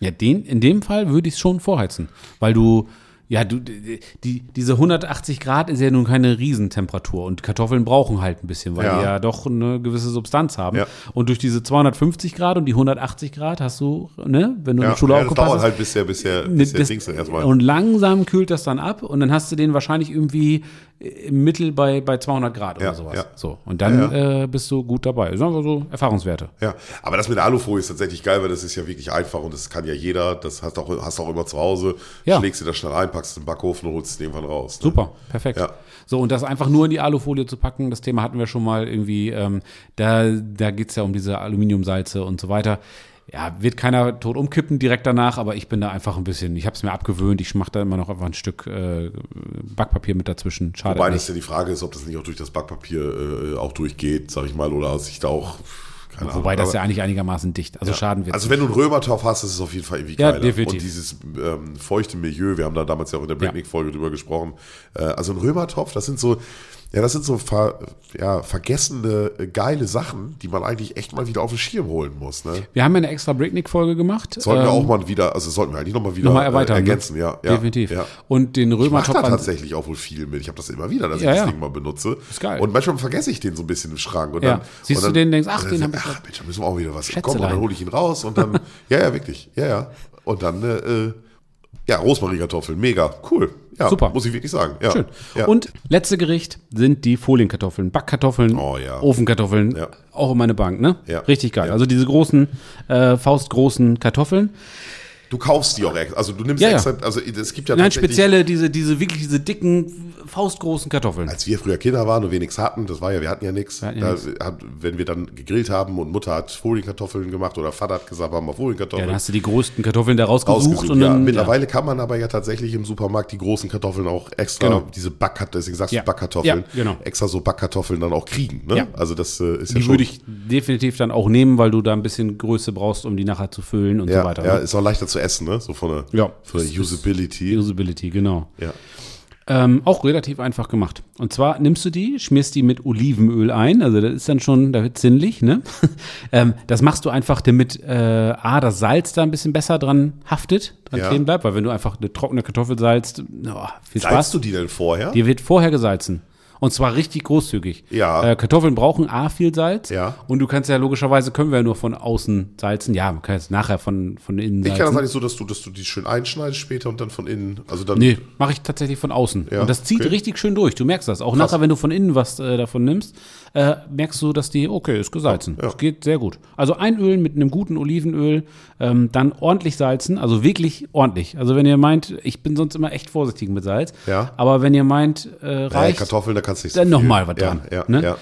Ja, den, in dem Fall würde ich es schon vorheizen, weil du, ja, du, die, diese 180 Grad ist ja nun keine Riesentemperatur und Kartoffeln brauchen halt ein bisschen, weil Ja. die ja doch eine gewisse Substanz haben. Ja. Und durch diese 250 Grad und die 180 Grad hast du, ne, wenn du in Ja, der Schule ja, das dauert hast, halt, bis der, bis der, Ne, bis der das- erstmal. Und langsam kühlt das dann ab und dann hast du den wahrscheinlich irgendwie im Mittel bei, bei 200 Grad Ja, oder sowas. ja. So. Und dann Ja, Äh, bist du gut dabei. Sagen wir so Erfahrungswerte. Ja, aber das mit der Alufolie ist tatsächlich geil, weil das ist ja wirklich einfach und das kann ja jeder. Das hast du auch, hast auch immer zu Hause. Ja. Schlägst du das schnell ein, packst es in den Backofen und holst es irgendwann raus. Ne? Super, perfekt. Ja. So, und das einfach nur in die Alufolie zu packen, das Thema hatten wir schon mal irgendwie, ähm, da, da geht es ja um diese Aluminiumsalze und so weiter. Ja, wird keiner tot umkippen direkt danach, aber ich bin da einfach ein bisschen, ich habe es mir abgewöhnt, ich mache da immer noch einfach ein Stück äh, Backpapier mit dazwischen. Schade. Wobei das ja die Frage ist, ob das nicht auch durch das Backpapier äh, auch durchgeht, sag ich mal, oder sich da auch. Keine Wobei das aber- ja eigentlich einigermaßen dicht, also Schaden wird Also wenn du einen Römertopf hast, ist es auf jeden Fall irgendwie Ja, geiler. definitiv. Und dieses ähm, feuchte Milieu, wir haben da damals ja auch in der Breakneck-Folge drüber gesprochen. Äh, also ein Römertopf, das sind so, ja, das sind so ver, ja, vergessene, äh, geile Sachen, die man eigentlich echt mal wieder auf den Schirm holen muss. Ne? Wir haben ja eine extra Breakneck-Folge gemacht. Sollten wir ähm, auch mal wieder, also sollten wir eigentlich nochmal wieder nochmal erweitern. äh, ne? ergänzen, ja, ja. Definitiv. Ja. Und den Ich mache Römertopf da tatsächlich auch wohl viel mit. Ich habe das immer wieder, dass Ja, ich das. Ding mal benutze. Ist geil. Und manchmal vergesse ich den so ein bisschen im Schrank. Und dann, Siehst und du dann, den und denkst, ach, den dann, hab ich ach, Mensch, da müssen wir auch wieder was Schätzelein. kommen. Und dann hole ich ihn raus und dann, <laughs> ja, ja, wirklich, ja, ja. Und dann, äh, ja, Rosmarinkartoffeln, mega, cool. Ja, Super. muss ich wirklich sagen. Ja. Schön. Ja. Und letzte Gericht sind die Folienkartoffeln, Backkartoffeln, Oh, ja. Ofenkartoffeln, Ja. auch in meine Bank, ne? Ja. Richtig geil. Also diese großen, äh, faustgroßen Kartoffeln. Du kaufst die auch extra, also du nimmst Ja, ja. extra, also es gibt ja Nein, spezielle, diese, diese, wirklich diese dicken, faustgroßen Kartoffeln. Als wir früher Kinder waren und wir nichts hatten, das war ja, wir hatten ja nichts, Wir ja wenn wir dann gegrillt haben und Mutter hat Folienkartoffeln gemacht oder Vater hat gesagt, haben wir Ja, Folienkartoffeln. dann hast du die größten Kartoffeln da rausgesucht, und ja. dann. Mittlerweile kann man aber ja tatsächlich im Supermarkt die großen Kartoffeln auch extra, Genau. diese Backkartoffeln, deswegen sagst Ja. du Backkartoffeln, Ja, genau. extra so Backkartoffeln dann auch kriegen. Ne? Ja. Also das äh, ist ja Die würde ich definitiv dann auch nehmen, weil du da ein bisschen Größe brauchst, um die nachher zu füllen und ja, so weiter. ja, ne? ist auch leichter zu essen, ne? So von der, Ja. von der Usability. Usability, genau. ja. Ähm, auch relativ einfach gemacht. Und zwar nimmst du die, schmierst die mit Olivenöl ein, also das ist dann schon, da wird sinnlich, ne? <laughs> ähm, das machst du einfach, damit äh, A, das Salz da ein bisschen besser dran haftet, dran Ja. kleben bleibt, weil wenn du einfach eine trockene Kartoffel salzt, oh, viel Spaß. Salzt du die denn vorher? Die wird vorher gesalzen. Und zwar richtig großzügig. Ja. Äh, Kartoffeln brauchen A viel Salz. Ja. Und du kannst ja logischerweise können wir ja nur von außen salzen. Ja, man kann jetzt nachher von, von innen ich salzen. kann das eigentlich so, dass du, dass du die schön einschneidest später und dann von innen, also dann. Nee, mache ich tatsächlich von außen. Ja, und das zieht okay. richtig schön durch. Du merkst das. Auch nachher, wenn du von innen was äh, davon nimmst, äh, merkst du, dass die, okay, ist gesalzen. Ja. Das geht sehr gut. Also einölen mit einem guten Olivenöl, ähm, dann ordentlich salzen, also wirklich ordentlich. Also wenn ihr meint, ich bin sonst immer echt vorsichtig mit Salz, Ja. aber wenn ihr meint, äh, reicht, Kartoffeln, da kannst du nicht so dann nochmal was ja, dran, Ja, ne? ja.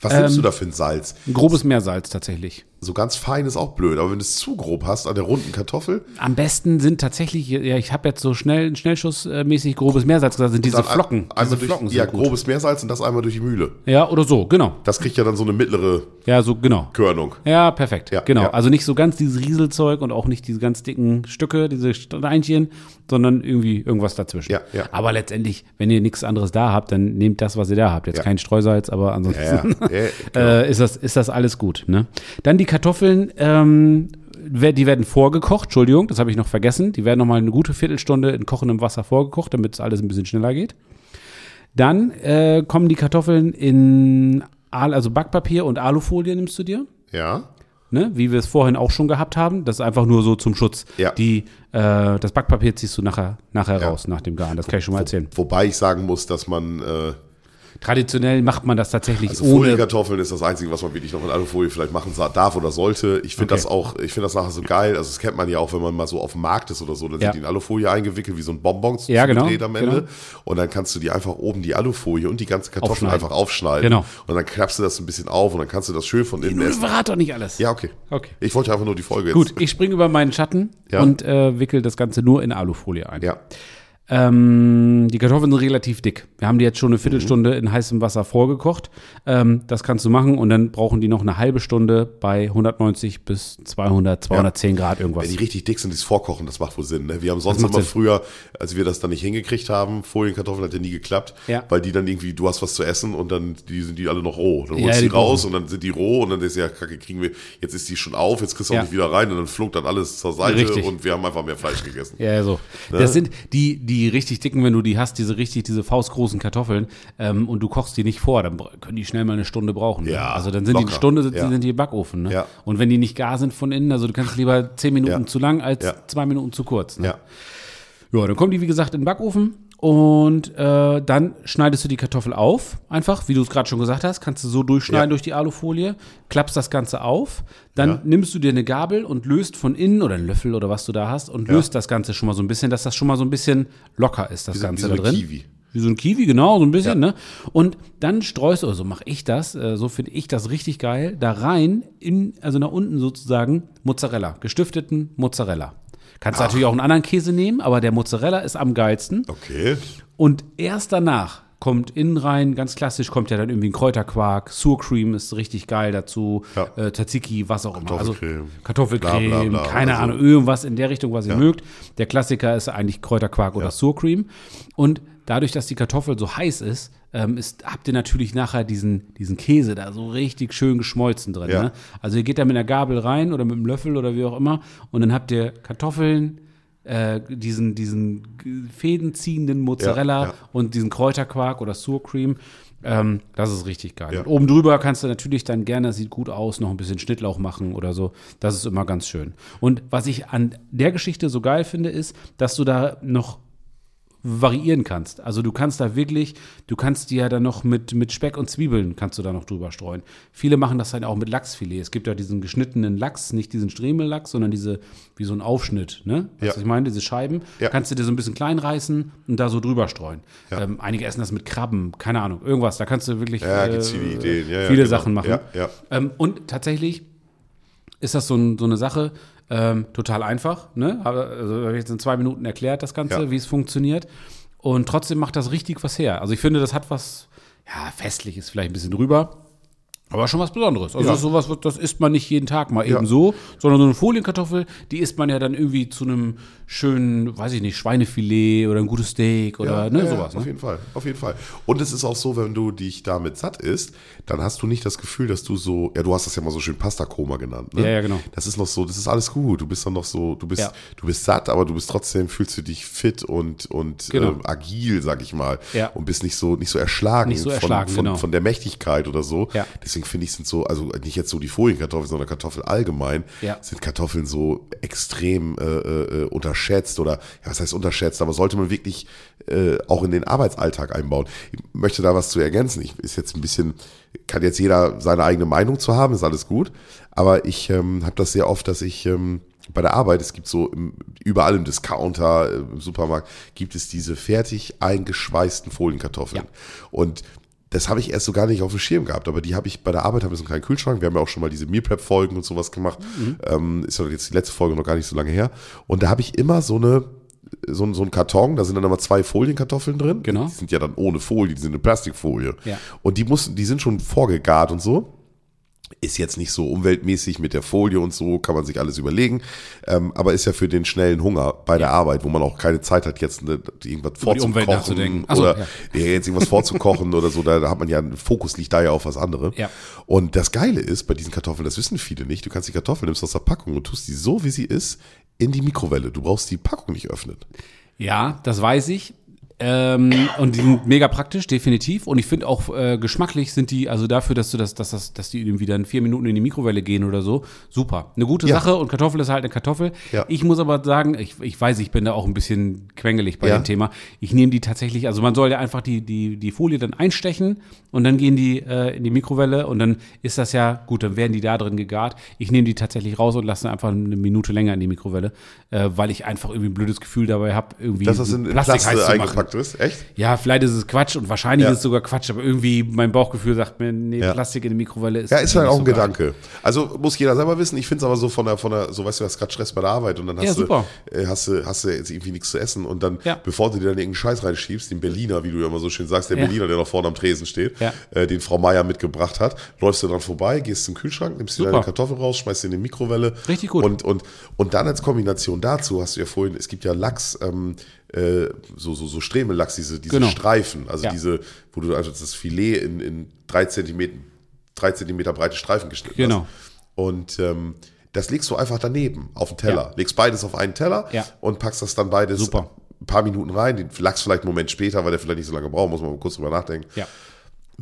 Was nimmst du da für ein Salz? Ein grobes Meersalz tatsächlich. So ganz fein ist auch blöd, aber wenn du es zu grob hast an der runden Kartoffel, Am besten sind tatsächlich, ja, ich habe jetzt so schnell, schnellschussmäßig grobes Meersalz gesagt, sind diese Flocken. Einmal diese durch, Flocken ja, gut. grobes Meersalz und das einmal durch die Mühle. Ja, oder so, genau. Das kriegt ja dann so eine mittlere Ja, so, genau. Körnung. Ja, perfekt. Ja, genau. ja. Also nicht so ganz dieses Rieselzeug und auch nicht diese ganz dicken Stücke, diese Steinchen, sondern irgendwie irgendwas dazwischen. Ja, ja. Aber letztendlich, wenn ihr nichts anderes da habt, dann nehmt das, was ihr da habt. Jetzt kein Streusalz, aber ansonsten <laughs> Genau. äh, ist, das, ist das alles gut. Ne? Dann die Kartoffeln, ähm, die werden vorgekocht, Entschuldigung, das habe ich noch vergessen. Die werden nochmal eine gute Viertelstunde in kochendem Wasser vorgekocht, damit es alles ein bisschen schneller geht. Dann äh, kommen die Kartoffeln in Al also Backpapier und Alufolie nimmst du dir Ja. ne, wie wir es vorhin auch schon gehabt haben. Das ist einfach nur so zum Schutz. Ja. Die, äh, das Backpapier ziehst du nachher, nachher Ja. raus, nach dem Garen. Das kann ich schon mal erzählen. Wobei ich sagen muss, dass man äh, Traditionell macht man das tatsächlich also ohne. Folienkartoffeln ist das Einzige, was man wirklich noch in Alufolie vielleicht machen darf oder sollte. Ich finde Okay. das auch, ich finde das nachher so geil. Also das kennt man ja auch, wenn man mal so auf dem Markt ist oder so, dann Ja. sind die in Alufolie eingewickelt, wie so ein Bonbon Ja, genau, am Ende. genau. Und dann kannst du die einfach oben die Alufolie und die ganze Kartoffel einfach aufschneiden. Genau. Und dann klappst du das ein bisschen auf und dann kannst du das schön von innen Du essen. verrat doch nicht alles. Ja, okay. Okay. Ich wollte einfach nur die Folge Gut, jetzt. ich springe über meinen Schatten Ja. und äh, wickel das Ganze nur in Alufolie ein. Ja. Ähm, die Kartoffeln sind relativ dick. Wir haben die jetzt schon eine Viertelstunde in heißem Wasser vorgekocht. Ähm, das kannst du machen und dann brauchen die noch eine halbe Stunde bei 190 bis 200, 210 Grad irgendwas. Wenn die richtig dick sind, dieses Vorkochen, das macht wohl Sinn. Ne? Wir haben sonst immer Sinn. früher, als wir das dann nicht hingekriegt haben, Folienkartoffeln hat ja nie geklappt, Ja. weil die dann irgendwie, du hast was zu essen und dann die sind die alle noch roh. Dann Ja, holst du die die raus und dann sind die roh und dann denkst du, ja, kacke, kriegen wir, jetzt ist die schon auf, jetzt kriegst du Ja. auch nicht wieder rein und dann flog dann alles zur Seite Richtig. und wir haben einfach mehr Fleisch gegessen. Ja, so. Ne? Das sind die, die richtig dicken, wenn du die hast, diese richtig, diese faustgroßen Kartoffeln, ähm, und du kochst die nicht vor, dann können die schnell mal eine Stunde brauchen. ne? Ja, Also dann sind die eine locker. Stunde, sind, Ja. sind die im Backofen, ne? Ja. Und wenn die nicht gar sind von innen, also du kannst lieber zehn Minuten Ja. zu lang als zwei Minuten zu kurz. Ne? Ja. Ja, dann kommen die, wie gesagt, in den Backofen und äh, dann schneidest du die Kartoffel auf, einfach, wie du es gerade schon gesagt hast, kannst du so durchschneiden Ja. durch die Alufolie, klappst das Ganze auf, dann Ja. nimmst du dir eine Gabel und löst von innen oder einen Löffel oder was du da hast und Ja. löst das Ganze schon mal so ein bisschen, dass das schon mal so ein bisschen locker ist, das Wie so- Ganze wie so da drin. Kiwi. Wie so ein Kiwi, genau, so ein bisschen, ne? Und dann streust du, also mache ich das, äh, so finde ich das richtig geil, da rein, in, also nach unten sozusagen Mozzarella, gestifteten Mozzarella. Kannst du natürlich auch einen anderen Käse nehmen, aber der Mozzarella ist am geilsten. Okay. Und erst danach kommt innen rein, ganz klassisch, kommt ja dann irgendwie ein Kräuterquark, Sour Cream ist richtig geil dazu, Ja. äh, Tzatziki, was auch immer. Also Kartoffelcreme. Bla, bla, bla, keine also- Ahnung, irgendwas in der Richtung, was ihr Ja. mögt. Der Klassiker ist eigentlich Kräuterquark oder Sour Cream. Und dadurch, dass die Kartoffel so heiß ist, ähm, ist, habt ihr natürlich nachher diesen, diesen Käse da so richtig schön geschmolzen drin. Ja. Ne? Also ihr geht da mit einer Gabel rein oder mit einem Löffel oder wie auch immer und dann habt ihr Kartoffeln, äh, diesen, diesen fädenziehenden Mozzarella Ja, ja. und diesen Kräuterquark oder Sour Cream. Ähm, das ist richtig geil. Ja. Und oben drüber kannst du natürlich dann gerne, das sieht gut aus, noch ein bisschen Schnittlauch machen oder so. Das ist immer ganz schön. Und was ich an der Geschichte so geil finde, ist, dass du da noch variieren kannst. Also du kannst da wirklich, du kannst die ja dann noch mit, mit Speck und Zwiebeln kannst du da noch drüber streuen. Viele machen das dann auch mit Lachsfilet. Es gibt ja diesen geschnittenen Lachs, nicht diesen Stremellachs, sondern diese, wie so ein Aufschnitt, ne? Ja. Was ich meine, diese Scheiben. Ja. Kannst du dir so ein bisschen klein reißen und da so drüber streuen. Ja. Ähm, einige essen das mit Krabben, keine Ahnung, irgendwas. Da kannst du wirklich äh, viele genau. Sachen machen. Ähm, und tatsächlich ist das so, ein, so eine Sache, ähm, total einfach. Ne? Also habe ich jetzt in zwei Minuten erklärt, das Ganze, Ja. wie es funktioniert. Und trotzdem macht das richtig was her. Also ich finde, das hat was, ja, festliches vielleicht ein bisschen drüber. Aber schon was Besonderes. Also Ja. sowas, das isst man nicht jeden Tag mal Ja. eben so, sondern so eine Folienkartoffel, die isst man ja dann irgendwie zu einem schönen, weiß ich nicht, Schweinefilet oder ein gutes Steak oder ne, ja, sowas. Auf Ne? jeden Fall, auf jeden Fall. Und es ist auch so, wenn du dich damit satt isst, dann hast du nicht das Gefühl, dass du so, ja, du hast das ja mal so schön Pasta-Koma genannt. Ne? Ja, ja, genau. Das ist noch so, das ist alles gut. Du bist dann noch so, du bist, Ja. du bist satt, aber du bist trotzdem, fühlst du dich fit und, und Genau. äh, agil, sag ich mal. Ja. Und bist nicht so, nicht so erschlagen, Nicht so von, erschlagen, von, genau. von der Mächtigkeit oder so. Ja. Deswegen finde ich, sind so, also nicht jetzt so die Folienkartoffeln, sondern Kartoffeln allgemein, Ja. sind Kartoffeln so extrem äh, äh, unterschätzt oder, ja, was heißt unterschätzt, aber sollte man wirklich äh, auch in den Arbeitsalltag einbauen. Ich möchte da was zu ergänzen. Ich ist jetzt ein bisschen, kann jetzt jeder seine eigene Meinung zu haben, ist alles gut, aber ich ähm, habe das sehr oft, dass ich ähm, bei der Arbeit, es gibt so im, überall im Discounter, äh, im Supermarkt, gibt es diese fertig eingeschweißten Folienkartoffeln. Ja. Und das habe ich erst so gar nicht auf dem Schirm gehabt, aber die habe ich bei der Arbeit, haben wir so einen kleinen Kühlschrank. Wir haben ja auch schon mal diese Meal Prep Folgen und sowas gemacht. Mhm. Ähm, ist ja jetzt die letzte Folge noch gar nicht so lange her. Und da habe ich immer so eine, so, ein- so ein Karton, da sind dann immer zwei Folienkartoffeln drin. Genau. Die sind ja dann ohne Folie, die sind in Plastikfolie. Ja. Und die mussten, die sind schon vorgegart und so. Ist jetzt nicht so umweltmäßig mit der Folie und so, kann man sich alles überlegen. Ähm, aber ist ja für den schnellen Hunger bei der Arbeit, wo man auch keine Zeit hat, jetzt ne, irgendwas Über vorzukochen so, oder ja. ja, jetzt irgendwas vorzukochen oder so, da, da hat man ja, Fokus liegt da ja auf was anderes. Ja. Und das Geile ist bei diesen Kartoffeln, das wissen viele nicht, du kannst die Kartoffel nimmst aus der Packung und tust die so, wie sie ist, in die Mikrowelle. Du brauchst die Packung nicht öffnen. Ja, das weiß ich. Ähm, und die sind mega praktisch, definitiv. Und ich finde auch äh, geschmacklich sind die, also dafür, dass du das, dass das, dass die irgendwie dann vier Minuten in die Mikrowelle gehen oder so, super. Eine gute Ja. Sache und Kartoffel ist halt eine Kartoffel. Ja. Ich muss aber sagen, ich, ich weiß, ich bin da auch ein bisschen quengelig bei Ja. dem Thema. Ich nehme die tatsächlich, also man soll ja einfach die, die, die Folie dann einstechen und dann gehen die äh, in die Mikrowelle und dann ist das ja, gut, dann werden die da drin gegart. Ich nehme die tatsächlich raus und lasse einfach eine Minute länger in die Mikrowelle, äh, weil ich einfach irgendwie ein blödes Gefühl dabei habe, irgendwie das Plastik heiß zu machen. Ist. Echt? Ja, vielleicht ist es Quatsch und wahrscheinlich Ja. ist es sogar Quatsch, aber irgendwie mein Bauchgefühl sagt mir, nee, Ja. Plastik in der Mikrowelle ist Ja, ist halt auch ein. Gedanke. Also muss jeder selber wissen. Ich finde es aber so von der, von der, so weißt du, hast gerade Stress bei der Arbeit und dann hast Ja, du, super. äh, hast du, hast du jetzt irgendwie nichts zu essen und dann, bevor du dir dann irgendeinen Scheiß reinschiebst, den Berliner, wie du ja immer so schön sagst, der. Berliner, der noch vorne am Tresen steht, äh, den Frau Meier mitgebracht hat, läufst du dran vorbei, gehst zum Kühlschrank, nimmst dir Super. deine Kartoffel raus, schmeißt sie in die Mikrowelle. Richtig gut. Und, und, und dann als Kombination dazu hast du ja vorhin, es gibt ja Lachs, ähm, äh, so, so, so Stremellachs, diese, diese Genau. Streifen, also Ja. diese, wo du einfach das Filet in, in drei Zentimeter, drei Zentimeter breite Streifen geschnitten Genau. hast. Und ähm, das legst du einfach daneben auf den Teller. Ja. Legst beides auf einen Teller Ja. und packst das dann beides Super. ein paar Minuten rein. Den Lachs vielleicht einen Moment später, weil der vielleicht nicht so lange braucht, muss man mal kurz drüber nachdenken. Ja.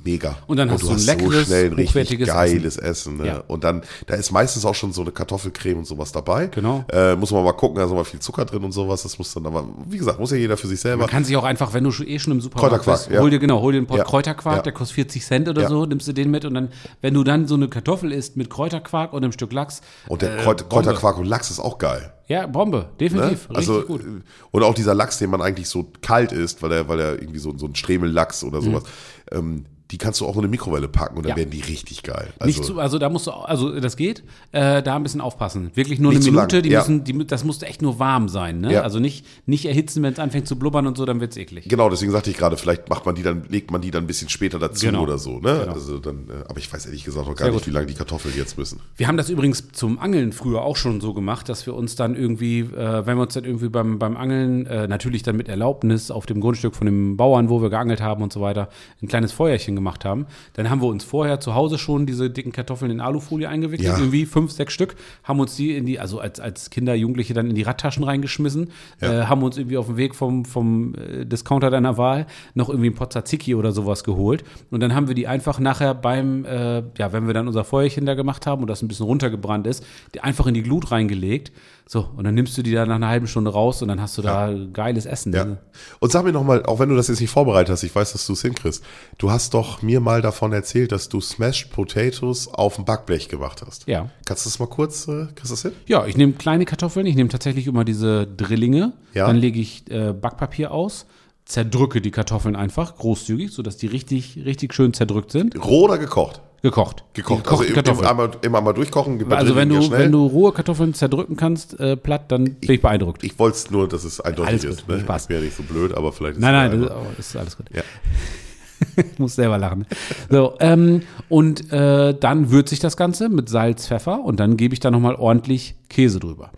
Mega. Und dann hast du ein leckeres, schnell ein richtig hochwertiges geiles Essen. ne? Ja. Und dann, da ist meistens auch schon so eine Kartoffelcreme und sowas dabei. Genau. Äh, muss man mal gucken, da ist mal viel Zucker drin und sowas. Das muss dann aber, wie gesagt, muss ja jeder für sich selber. Man kann sich auch einfach, wenn du eh schon im Supermarkt bist, ja. hol dir genau, hol dir einen Pot Ja. Kräuterquark, der kostet 40 Cent oder so, nimmst du den mit und dann, wenn du dann so eine Kartoffel isst mit Kräuterquark und einem Stück Lachs, und der äh, Kräuter. Kräuterquark und Lachs ist auch geil. Ja, Bombe, Ne? definitiv, richtig Also, gut. äh, und auch dieser Lachs, den man eigentlich so kalt isst, weil er, weil er irgendwie so, so ein Stremellachs oder sowas, ähm, die kannst du auch in eine Mikrowelle packen und dann Mhm. Ja. werden die richtig geil. Also, nicht zu, also da musst du, auch- also das geht, äh, da ein bisschen aufpassen. Wirklich nur eine Minute, die ja. müssen, die, das musste echt nur warm sein, ne? Ja. Also nicht, nicht erhitzen, wenn es anfängt zu blubbern und so, dann wird's eklig. Genau, deswegen sagte ich gerade, vielleicht macht man die dann, legt man die dann ein bisschen später dazu Genau. oder so, ne? Genau. Also dann, äh, aber ich weiß ehrlich gesagt noch gar Sehr nicht, gut. wie lange die Kartoffeln jetzt müssen. Wir haben das übrigens zum Angeln früher auch schon so gemacht, dass wir uns dann irgendwie, äh, wenn wir uns dann irgendwie beim, beim Angeln, äh, natürlich dann mit Erlaubnis auf dem Grundstück von dem Bauern, wo wir geangelt haben und so weiter, ein kleines Feuerchen gemacht haben, dann haben wir uns vorher zu Hause schon diese dicken Kartoffeln in Alufolie eingewickelt, Ja. irgendwie fünf, sechs Stück, haben uns die in die, also als, als Kinder, Jugendliche dann in die Radtaschen reingeschmissen, äh, haben uns irgendwie auf dem Weg vom, vom äh, Discounter deiner Wahl noch irgendwie ein Pot Tzatziki oder sowas geholt und dann haben wir die einfach nachher beim, äh, ja, wenn wir dann unser Feuerchen da gemacht haben und das ein bisschen runtergebrannt ist, die einfach in die Glut reingelegt. So, und dann nimmst du die da nach einer halben Stunde raus und dann hast du da geiles Essen. Ja. Ne? Und sag mir nochmal, auch wenn du das jetzt nicht vorbereitet hast, ich weiß, dass du es hinkriegst, du hast doch mir mal davon erzählt, dass du Smashed Potatoes auf dem Backblech gemacht hast. Ja. Kannst du das mal kurz, äh, kriegst du das hin? Ja, ich nehme kleine Kartoffeln, ich nehme tatsächlich immer diese Drillinge, Ja. dann lege ich äh, Backpapier aus, zerdrücke die Kartoffeln einfach großzügig, sodass die richtig, richtig schön zerdrückt sind. Roh oder gekocht? Gekocht. Gekocht. Die gekochten also Kartoffeln. Immer, immer mal durchkochen. also wenn du, wenn du rohe Kartoffeln zerdrücken kannst, äh, platt, dann bin ich beeindruckt. Ich wollte es nur, dass es eindeutig Alles ist. gut, Ne? Spaß. Ich bin ja nicht so blöd, aber vielleicht ist Nein, es nein, das einfach- ist, ist alles gut. Ja. ich <laughs> muss selber lachen. So, ähm, und äh, dann würze ich das Ganze mit Salz, Pfeffer und dann gebe ich da nochmal ordentlich Käse drüber.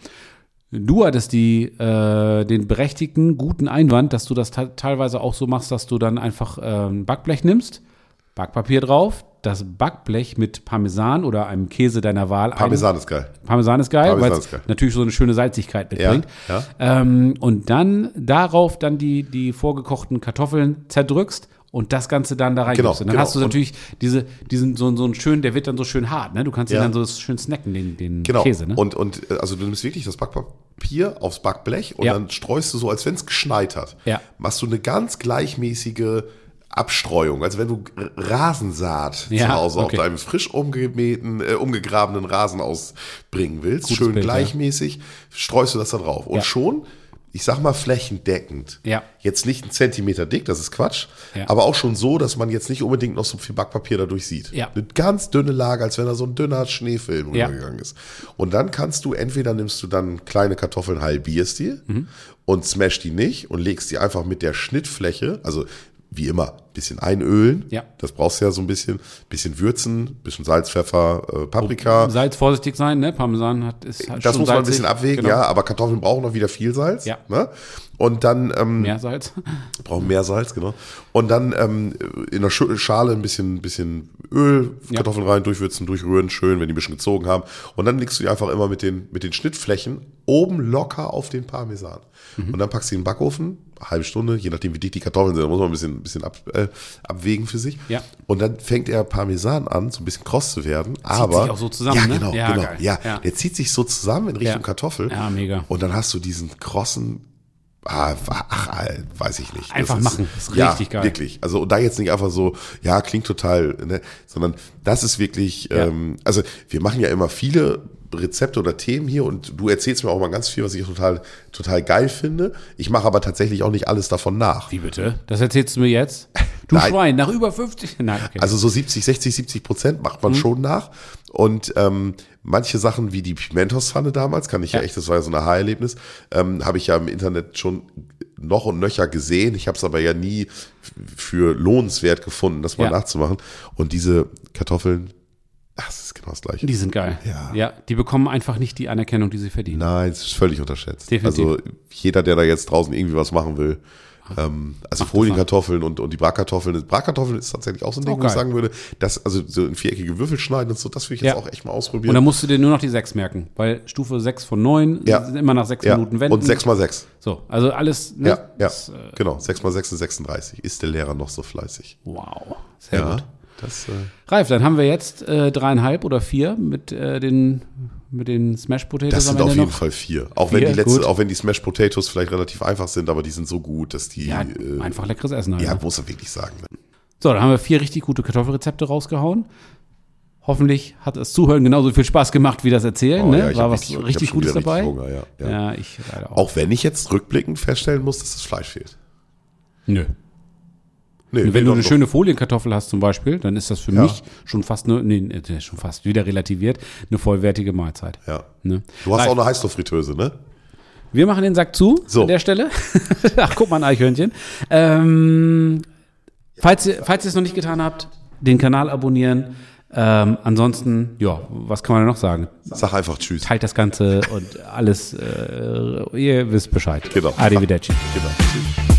Du hattest die, äh, den berechtigten, guten Einwand, dass du das te- teilweise auch so machst, dass du dann einfach ähm, Backblech nimmst, Backpapier drauf, das Backblech mit Parmesan oder einem Käse deiner Wahl ein- Parmesan ist geil. Parmesan ist geil, weil es natürlich so eine schöne Salzigkeit mitbringt. Ja, Ähm, und dann darauf dann die, die vorgekochten Kartoffeln zerdrückst und das Ganze dann da reingibst. Genau, und dann genau. hast du natürlich diese, diesen so, so einen schönen, der wird dann so schön hart, ne? Du kannst ihn Ja. dann so schön snacken, den, den Genau. Käse, ne? Und, und äh, also du nimmst wirklich das Backpapier aufs Backblech und Ja. dann streust du so, als wenn es geschneit hat. Ja. Machst du eine ganz gleichmäßige Abstreuung, als wenn du Rasensaat Ja, zu Hause okay. auf deinem frisch umgemähten, äh, umgegrabenen Rasen ausbringen willst. Gutes Schön Bild, ja. gleichmäßig streust du das da drauf. Und Ja. schon ich sag mal flächendeckend. Ja. Jetzt nicht ein Zentimeter dick, das ist Quatsch, Ja. aber auch schon so, dass man jetzt nicht unbedingt noch so viel Backpapier dadurch sieht. Ja. Eine ganz dünne Lage, als wenn da so ein dünner Schneefilm Ja. rübergegangen ist. Und dann kannst du, entweder nimmst du dann kleine Kartoffeln, halbierst die Mhm. und smash die nicht und legst die einfach mit der Schnittfläche, also wie immer, bisschen einölen. Ja. Das brauchst du ja so ein bisschen, bisschen würzen, bisschen Salz, Pfeffer, äh, Paprika. Salz vorsichtig sein, ne? Parmesan hat, ist halt Das schon muss man ein bisschen abwägen, Genau. ja, aber Kartoffeln brauchen noch wieder viel Salz. Ja. Ne? Und dann ähm, Mehr Salz. <laughs> brauchen mehr Salz, genau. Und dann ähm, in der Sch- Schale ein bisschen, bisschen Öl, Ja. Kartoffeln rein, durchwürzen, durchrühren, schön, wenn die ein bisschen gezogen haben. Und dann legst du die einfach immer mit den, mit den Schnittflächen oben locker auf den Parmesan. Mhm. Und dann packst du in den Backofen, eine halbe Stunde, je nachdem wie dick die Kartoffeln sind, da muss man ein bisschen, ein bisschen ab, äh, abwägen für sich. Ja. Und dann fängt der Parmesan an, so ein bisschen kross zu werden. aber sich auch so zusammen, Ja, ne? genau, Ja, genau. geil. Ja, Ja. der zieht sich so zusammen in Richtung. Kartoffel. Ja, mega. Und dann hast du diesen krossen, ah, ach, äh, weiß ich nicht. Einfach Das machen. Das ist ja, richtig geil. Wirklich. Also und da jetzt nicht einfach so, ja, klingt total, ne, sondern das ist wirklich, Ja. ähm, also wir machen ja immer viele Rezepte oder Themen hier und du erzählst mir auch mal ganz viel, was ich total, total geil finde. Ich mache aber tatsächlich auch nicht alles davon nach. Wie bitte? Das erzählst du mir jetzt? Du Nein. Schwein, nach über 50. Nein, okay. Also so 70, 60, 70 Prozent macht Mhm. man schon nach. Und ähm, manche Sachen wie die Pimentos-Pfanne damals, kann ich ja. Ja. echt, das war ja so ein Aha-Erlebnis, ähm, habe ich ja im Internet schon noch und nöcher gesehen. Ich habe es aber ja nie für lohnenswert gefunden, das mal Ja. nachzumachen. Und diese Kartoffeln, ach, das ist genau das Gleiche. die sind geil. Ja. ja. Die bekommen einfach nicht die Anerkennung, die sie verdienen. Nein, es ist völlig unterschätzt. Definitiv. Also jeder, der da jetzt draußen irgendwie was machen will, ähm, also Folienkartoffeln und, und die Bratkartoffeln. Bratkartoffeln ist tatsächlich auch so ein Ding, wo ich sagen würde, das, also so in viereckige Würfel schneiden und so, das würde ich jetzt Ja. auch echt mal ausprobieren. Und dann musst du dir nur noch die 6 merken, weil Stufe 6 von 9 Ja. sind immer nach 6 ja. Minuten wenden. Und 6 mal 6. So, also alles. Ne? Ja, ja. Das, äh, genau. 6 mal 6 ist 36. Ist der Lehrer noch so fleißig? wow, sehr gut. Das, äh, Ralf, dann haben wir jetzt äh, dreieinhalb oder vier mit äh, den mit den Smash Potatoes das sind auf jeden. Fall vier. Auch wenn Vier, die letzte, gut. auch wenn die Smash Potatoes vielleicht relativ einfach sind, aber die sind so gut, dass die Ja, äh, einfach leckeres Essen. Halt, ja, ne? muss man wirklich sagen. Ne? So, dann haben wir vier richtig gute Kartoffelrezepte rausgehauen. Hoffentlich hat das Zuhören genauso viel Spaß gemacht wie das Erzählen. Oh, ne? ja, War was richtig- richtig Gutes wieder richtig dabei. Hunger, ja, ja. ja, ich leider auch. Auch wenn ich jetzt rückblickend feststellen muss, dass das Fleisch fehlt. Nö. Nee, Wenn nee, du eine doch. schöne Folienkartoffel hast zum Beispiel, dann ist das für Ja. mich schon fast eine, nee, nee, schon fast wieder relativiert, eine vollwertige Mahlzeit. Ja. Ne? Du hast Ralf, auch eine Heißluftfritteuse, ne? Wir machen den Sack zu So. an der Stelle. <laughs> Ach, guck mal ein Eichhörnchen. Ähm, falls, ihr, falls ihr es noch nicht getan habt, den Kanal abonnieren. Ähm, ansonsten, ja, was kann man noch sagen? Sag einfach Tschüss. Teilt das Ganze und alles, äh, ihr wisst Bescheid. Genau. Arrivederci. <laughs> Genau. Tschüss.